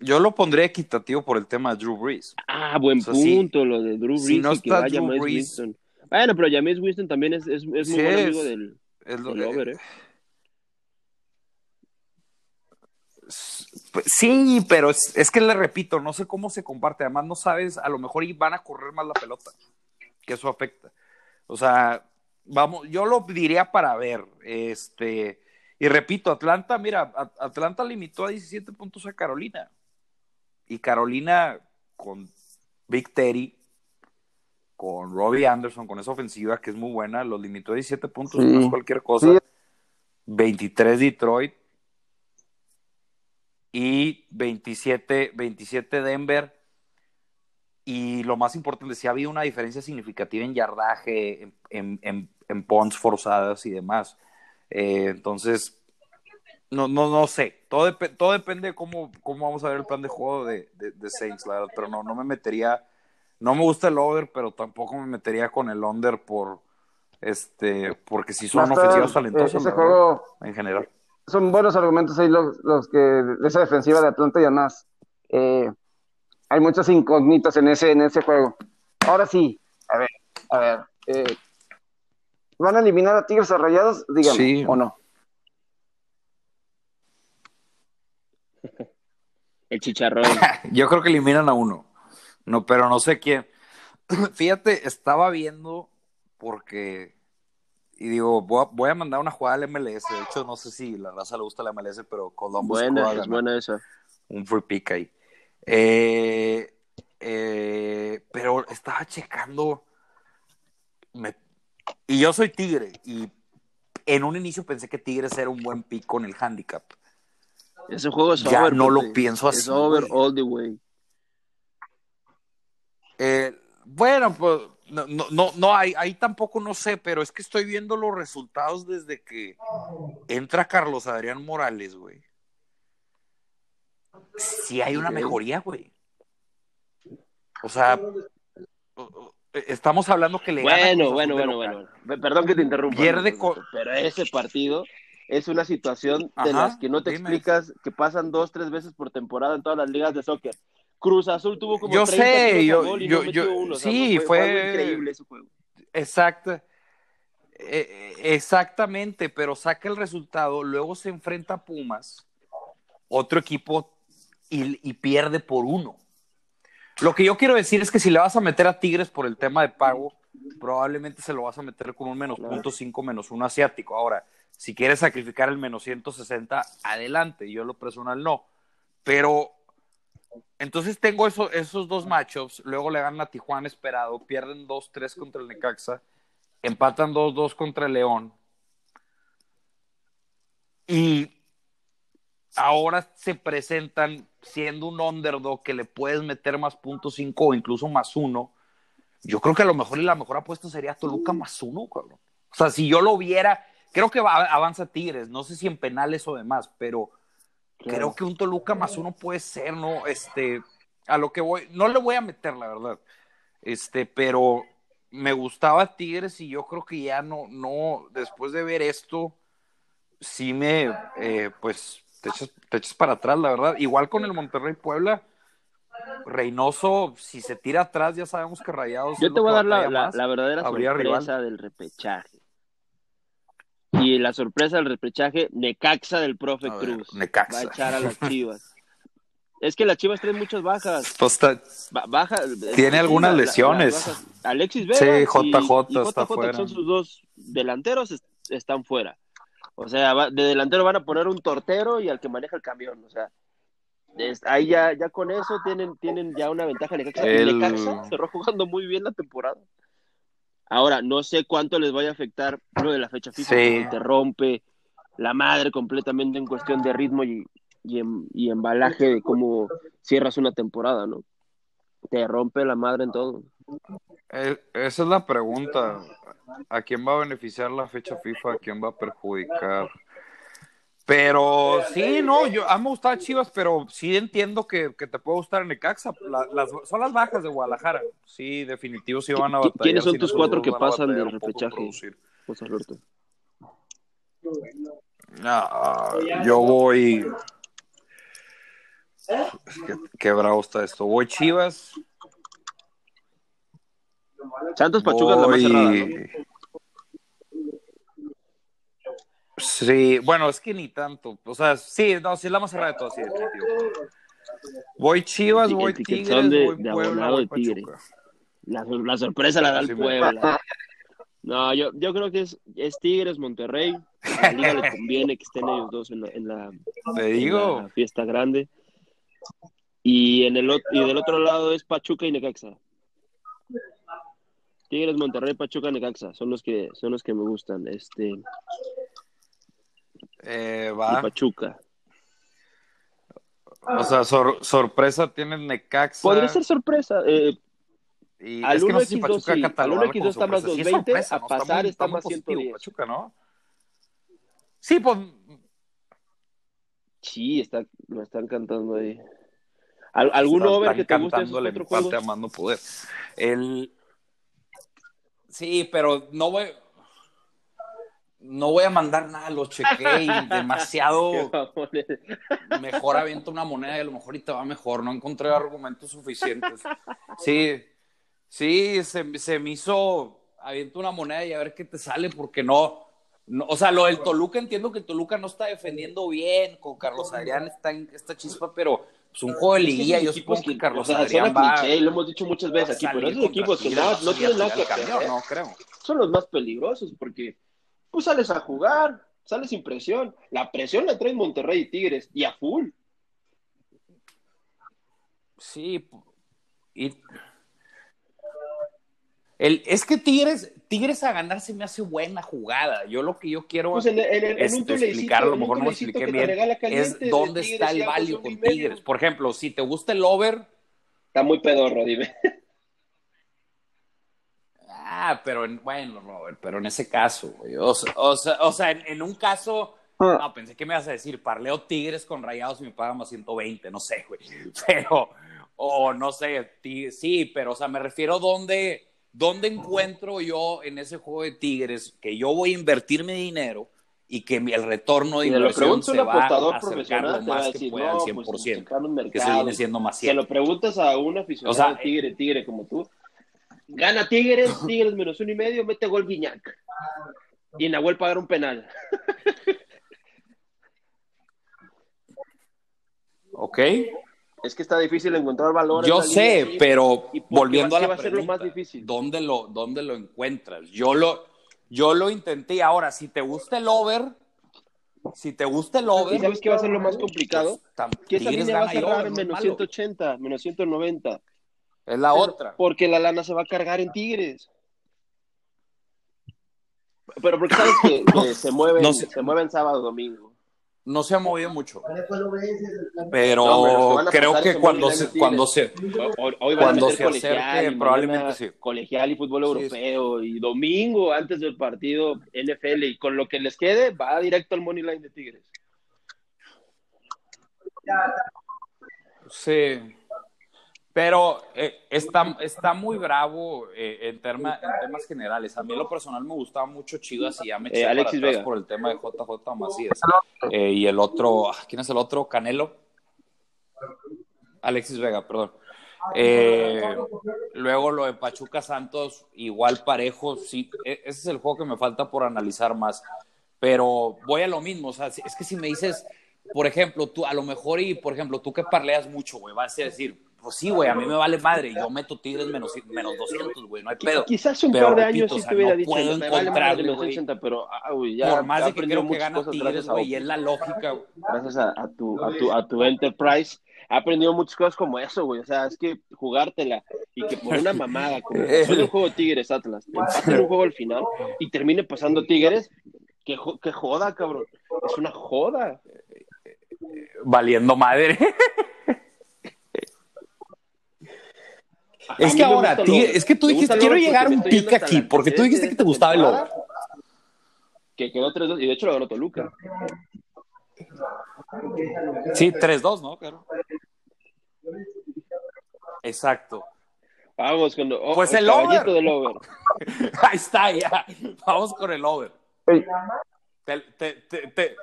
yo lo pondré equitativo por el tema de Drew Brees. Ah, buen O sea, si- punto lo de Drew Brees si no y que está vaya Drew Brees- Winston. Bueno, pero Jameis Winston también es, es, es muy Sí buen es. amigo del, Es lo- del over, ¿eh? Pues, Sí, pero es, es que le repito, no sé cómo se comparte. Además, no sabes, a lo mejor van a correr más la pelota, que eso afecta. O sea, vamos, yo lo diría para ver. Este, y repito, Atlanta, mira, Atlanta limitó a 17 puntos a Carolina. Y Carolina con Big Terry, con Robbie Anderson, con esa ofensiva que es muy buena, los limitó a 17 puntos, Sí. no es cualquier cosa. Sí. 23 Detroit y 27, 27 Denver. Y lo más importante, sí ha habido una diferencia significativa en yardaje, en, en, en, en punts forzadas y demás. Eh, entonces, no, no, no sé. Todo, dep- todo depende de cómo, cómo vamos a ver el plan de juego de, de, de Saints, la verdad. Pero no, no me metería. No me gusta el over, pero tampoco me metería con el under por. Este, porque si son Va a estar, ofensivas eh, talentosas, verdad, juego en general. son buenos argumentos ahí los, los que de esa defensiva de Atlanta y además eh, hay muchas incógnitas en ese en ese juego. Ahora sí, a ver, a ver, eh, ¿van a eliminar a Tigres a Rayados? Dígame, Sí. o no. [LAUGHS] El chicharrón. [LAUGHS] Yo creo que eliminan a uno. No, pero no sé quién. [CLEARS THROAT] Fíjate, estaba viendo porque. Y digo, voy a, voy a mandar una jugada al MLS. De hecho, no sé si la raza le gusta la MLS, pero Columbus buena, es buena esa. un free pick ahí. Eh, eh, pero estaba checando. me- y yo soy Tigre. Y en un inicio pensé que Tigres era un buen pick con el handicap. Ese juego es Ya over. no lo pienso Es así, over güey. all the way. Eh, bueno, pues no, no, no, ahí, ahí tampoco no sé, pero es que estoy viendo los resultados desde que entra Carlos Adrián Morales, güey. Sí hay una mejoría, güey. O sea, o- estamos hablando que le Bueno, bueno, bueno, bueno. Pe- Perdón que te interrumpa. Pierde Pero ese partido es una situación de Ajá, las que no te dime. explicas que pasan dos, tres veces por temporada en todas las ligas de sóquer. Cruz Azul tuvo como Yo 30 sé, tiros a yo- gol y yo- no metió yo- uno. O sea, sí, fue, fue- increíble ese juego. Exacto. Eh, eh, exactamente, pero saca el resultado, luego se enfrenta a Pumas, otro equipo, y, y pierde por uno. Lo que yo quiero decir es que si le vas a meter a Tigres por el tema de pago, probablemente se lo vas a meter con un menos punto cinco menos uno asiático. Ahora, si quieres sacrificar el menos 160, adelante. Yo en lo personal no. Pero entonces tengo eso- esos dos matchups, luego le ganan a Tijuana esperado, pierden 2-3 contra el Necaxa, empatan 2-2 contra el León. Y ahora se presentan siendo un underdog que le puedes meter más punto 5 o incluso más uno. Yo creo que a lo mejor y la mejor apuesta sería Toluca más uno, cabrón. O sea, si yo lo viera, creo que va, avanza Tigres, no sé si en penales o demás, pero Claro. creo que un Toluca más uno puede ser, ¿no? Este, a lo que voy, no le voy a meter, la verdad. Este, pero me gustaba Tigres y yo creo que ya no, no, después de ver esto, sí me, eh, pues, te echas, te echas para atrás, la verdad. Igual con el Monterrey Puebla, Reynoso, si se tira atrás, ya sabemos que Rayados. Yo te voy a dar la, la- la verdadera sorpresa rival. del repechaje. Y la sorpresa del repechaje, Necaxa del profe ver, Cruz. Necaxa. Va a echar a las Chivas. Es que las Chivas tienen muchas bajas. Pues baja, Tiene algunas la- lesiones. Alexis Vega Sí, y- JJ y está fuera. son sus dos delanteros, est- están fuera. O sea, va- de delantero van a poner un tortero y al que maneja el camión. O sea, es- ahí ya, ya con eso tienen, tienen ya una ventaja. Necaxa, El- Necaxa cerró jugando muy bien la temporada. Ahora, no sé cuánto les vaya a afectar lo de la fecha FIFA. Sí. porque Te rompe la madre completamente en cuestión de ritmo y, y, y embalaje de cómo cierras una temporada, ¿no? Te rompe la madre en todo. Eh, esa es la pregunta. ¿A quién va a beneficiar la fecha FIFA? ¿A quién va a perjudicar? Pero sí, no, yo a mí me gustaba Chivas, pero sí entiendo que, que te puede gustar Necaxa. La- las, son las bajas de Guadalajara. Sí, definitivo, sí van a ¿Qui- batallar. quiénes son tus cuatro que pasan del repechaje? José Alberto. Ah, yo voy. Qué, qué bravo está esto. Voy Chivas. Santos Pachuca es la más voy- cerrada, ¿no? Sí, bueno, es que ni tanto. O sea, sí, no, sí es la más cerrada de todas, sí, definitivo. Voy Chivas, voy Tigres, de- voy de Puebla, abonado voy de Tigre. Pachuca. La, la sorpresa la da el Sí, Puebla. No, yo, yo creo que es, es Tigres, Monterrey. A la liga le conviene que estén ellos dos en la, en la, Te en digo, la fiesta grande. Y, en el, y del otro lado es Pachuca y Necaxa. Tigres, Monterrey, Pachuca, Necaxa. Son los que, son los que me gustan. Este, eh, y va. Pachuca. O sea, sor- sorpresa tiene Necaxa. Podría ser sorpresa. Eh, Y Al es que no sé si 1x2 Pachuca sí, catalogarlo al 1x2 como está más sorpresa. Sí es 220, sorpresa, a pasar muy- está muy más positivo 110. Pachuca, ¿no? Sí, pues sí, está, lo están cantando ahí. ¿Al- ¿Algún Están- over que te están guste esos cuatro poder. El... Sí, pero no voy... No voy a mandar nada, lo chequé y [LAUGHS] demasiado mejor aviento una moneda y a lo mejor y te va mejor. No encontré argumentos suficientes. Sí, sí, se, se me hizo aviento una moneda y a ver qué te sale porque no... no o sea, lo del Toluca entiendo que el Toluca no está defendiendo bien, con Carlos Adrián está en esta chispa, pero es un juego de liguilla. Yo supongo que Carlos o sea, Adrián va, cliché, y lo hemos dicho muchas veces aquí, pero esos equipos que no salir tienen nada que camión, No, creo. son los más peligrosos porque pues sales a jugar, sales sin presión. La presión la traen Monterrey y Tigres y a full. Sí, y el, es que Tigres, Tigres a ganar se me hace buena jugada. Yo lo que yo quiero Pues en, en- en un tulecito, explicar, a lo mejor no tulecito expliqué bien, es de dónde está el value con. Tigres. Por ejemplo, si te gusta el over, Está muy pedorro, dime. Ah, pero en, bueno, Robert, pero en ese caso, güey, o, sea- o sea, o sea, en, en un caso, no, pensé que me ibas a decir, parleo Tigres con Rayados y me pagan más 120, no sé, güey, [LAUGHS] pero, o no sé, sí, pero, o sea, me refiero dónde, dónde encuentro yo en ese juego de Tigres que yo voy a invertir mi dinero y que el retorno de lo inversión se un va a acercar lo más que decir, pueda al no, 100%, pues un que se mercado. viene siendo más Se 100. lo preguntas a un aficionado O sea, tigre, tigre como tú. Gana Tigres, Tigres menos uno y medio, mete gol Guiñac. Y Nahuel pagar un penal. ¿Ok? Es que está difícil encontrar valor. Yo sé, línea pero ¿Y volviendo a la va a ser lo pregunta, más difícil? ¿dónde lo, ¿dónde lo encuentras? Yo lo, yo lo intenté. Ahora, si te gusta el over, si te gusta el ¿Y over, sabes qué va a ser lo más complicado? pues, Que esa línea va a y cerrar menos malo. 180, menos 190. Es la otra. Porque la lana se va a cargar en Tigres. Pero porque sabes que, [COUGHS] que se mueven, No sé. se mueven sábado domingo. No se ha movido mucho, pero creo que cuando se, cuando se, Hoy, hoy van Cuando a se acerque, probablemente sí. Colegial y fútbol Sí, europeo. Y domingo, antes del partido NFL. Y con lo que les quede, va directo al money line de Tigres. Sí. Pero eh, está, está muy bravo eh, en, terma- en temas generales. A mí en lo personal me gustaba mucho Chivas y ya me eché Eh, para Alexis atrás Vega. por el tema de JJ Macías. Eh, y el otro, ah, ¿quién es el otro? Canelo. Alexis Vega, perdón. Luego lo de Pachuca Santos, igual parejo. Sí, e- ese es el juego que me falta por analizar más. Pero voy a lo mismo, o sea, es que si me dices, por ejemplo, tú, a lo mejor, y por ejemplo, tú que parleas mucho, güey, vas a decir, pues sí, güey, a mí me vale madre, yo meto Tigres menos, menos 200, güey, no hay pedo. Quizás un pero, par de repito, años sí o sea, te hubiera no dicho, puedo me vale madre encontrarle, los güey. 80, pero ah, ya Por más ya de que creo que muchas gana cosas Tigres, güey, y es la lógica, güey. gracias a, a tu, a, tu, a tu enterprise, ha aprendido muchas cosas como eso, güey. O sea, es que jugártela y que por una mamada, como en el juego Tigres Atlas, empaten [LAUGHS] un juego al final y termine pasando Tigres, que, jo- que joda, cabrón. Es una joda. Valiendo madre. [LAUGHS] A- Es que ahora, es que tú Me dijiste, quiero llegar un yendo aquí, porque tú dijiste que te gustaba el over. Que quedó 3-2 y de hecho lo ganó Toluca. Sí, 3-2, ¿no? Claro. Exacto. Vamos con oh, Pues el over. del over. [LAUGHS] Ahí está, ya. Vamos con el over. Te, te, te, te,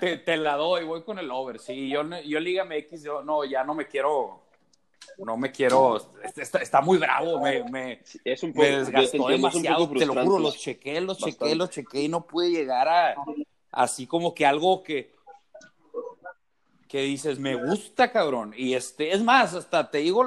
te- te la doy, voy con el over. Sí, yo, yo Liga MX, yo no, ya no me quiero. No me quiero. Está, está muy bravo, me, me, Es un poco, me te desgastó demasiado. Te lo juro, los chequé, los chequé, Bastante. los chequé y no pude llegar a. Así como que algo que. Que dices, me gusta, cabrón. Y este, es más, hasta te digo,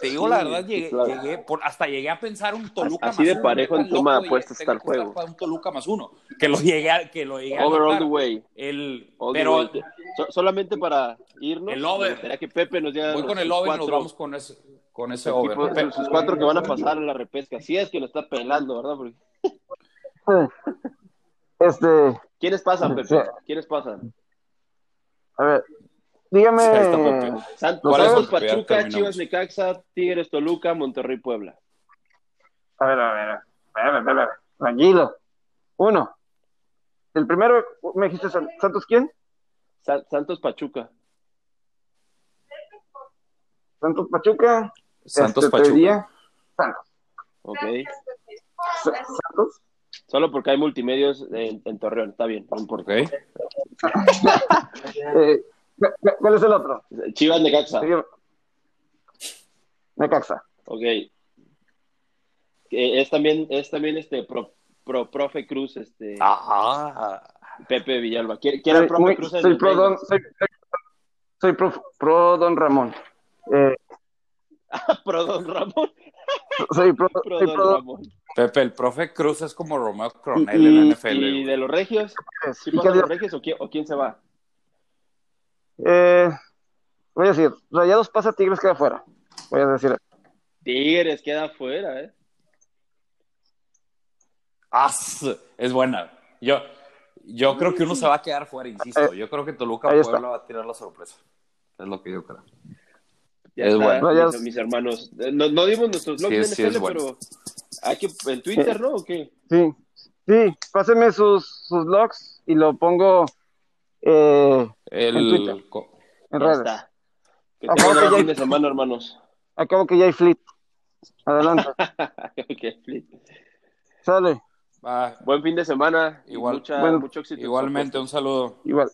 te digo Sí, la verdad, sí, llegué, claro. llegué por, hasta llegué a pensar un Toluca Así más de uno. parejo en toma de apuestas está el juego. un Toluca más uno. Que lo llegué a, que lo llegué a Over all the way. El, All the pero way. So- solamente para irnos, El over. gustaría que Pepe nos diera voy con el over y nos cuatro vamos con ese, con ese over. Pe- sus cuatro que van a pasar a la repesca. Si es que lo está pelando, ¿verdad? Porque... Este, ¿Quiénes pasan, Pepe? Sí. ¿Quiénes pasan? a ver, dígame. Santos, Pachuca. Chivas, Necaxa, Tigres, Toluca, Monterrey, Puebla. A ver, a ver, a ver, a ver, a ver, tranquilo. Uno. El primero, me dijiste San- Santos, ¿quién? Sa- Santos, Pachuca. Santos Pachuca. Santos Este, te Pachuca. Santos. Ok. Sa- Santos. Solo porque hay multimedios en, en Torreón. Está bien, no importa. [LAUGHS] Eh, ¿Cuál es el otro? Chivas, Necaxa. Necaxa. Ok. Es también, es también este pro, pro profe Cruz, este Ajá. Pepe Villalba. ¿Quién quién era Soy, profe muy- Cruz soy pro don, soy, soy pro, pro don Ramón. Eh, [LAUGHS] Pro Don Ramón. soy pro, Pro soy Don pro Ramón. Pepe, el profe Cruz es como Romeo Coronel Y- en la NFL. ¿Y de los Regios? ¿Sí ¿Y qué los Regios o quién, o quién se va? Eh, voy a decir, Rayados pasa, Tigres queda fuera. Voy a decir. Tigres queda afuera, ¿eh? Es buena. Yo, yo creo que uno se va a quedar fuera, insisto. Yo creo que Toluca. Puebla va a tirar la sorpresa. Es lo que yo creo. Ya Es está, bueno. mis, Rayados. mis hermanos. Eh, No, no dimos nuestros blogs Sí, de sí, es NFL, bueno. pero hay que en Twitter, ¿no? ¿O qué? Sí, sí, pásenme sus, sus logs y lo pongo eh, En El, Twitter. en redes. está. Que Acabo tengan que buen ya- fin de semana, hermanos. Acabo que ya hay fleet. Adelante. [LAUGHS] Ok, flip. Sale. va, Buen fin de semana. y Igual. mucha- Bueno, mucho éxito. igualmente, un saludo. Igual.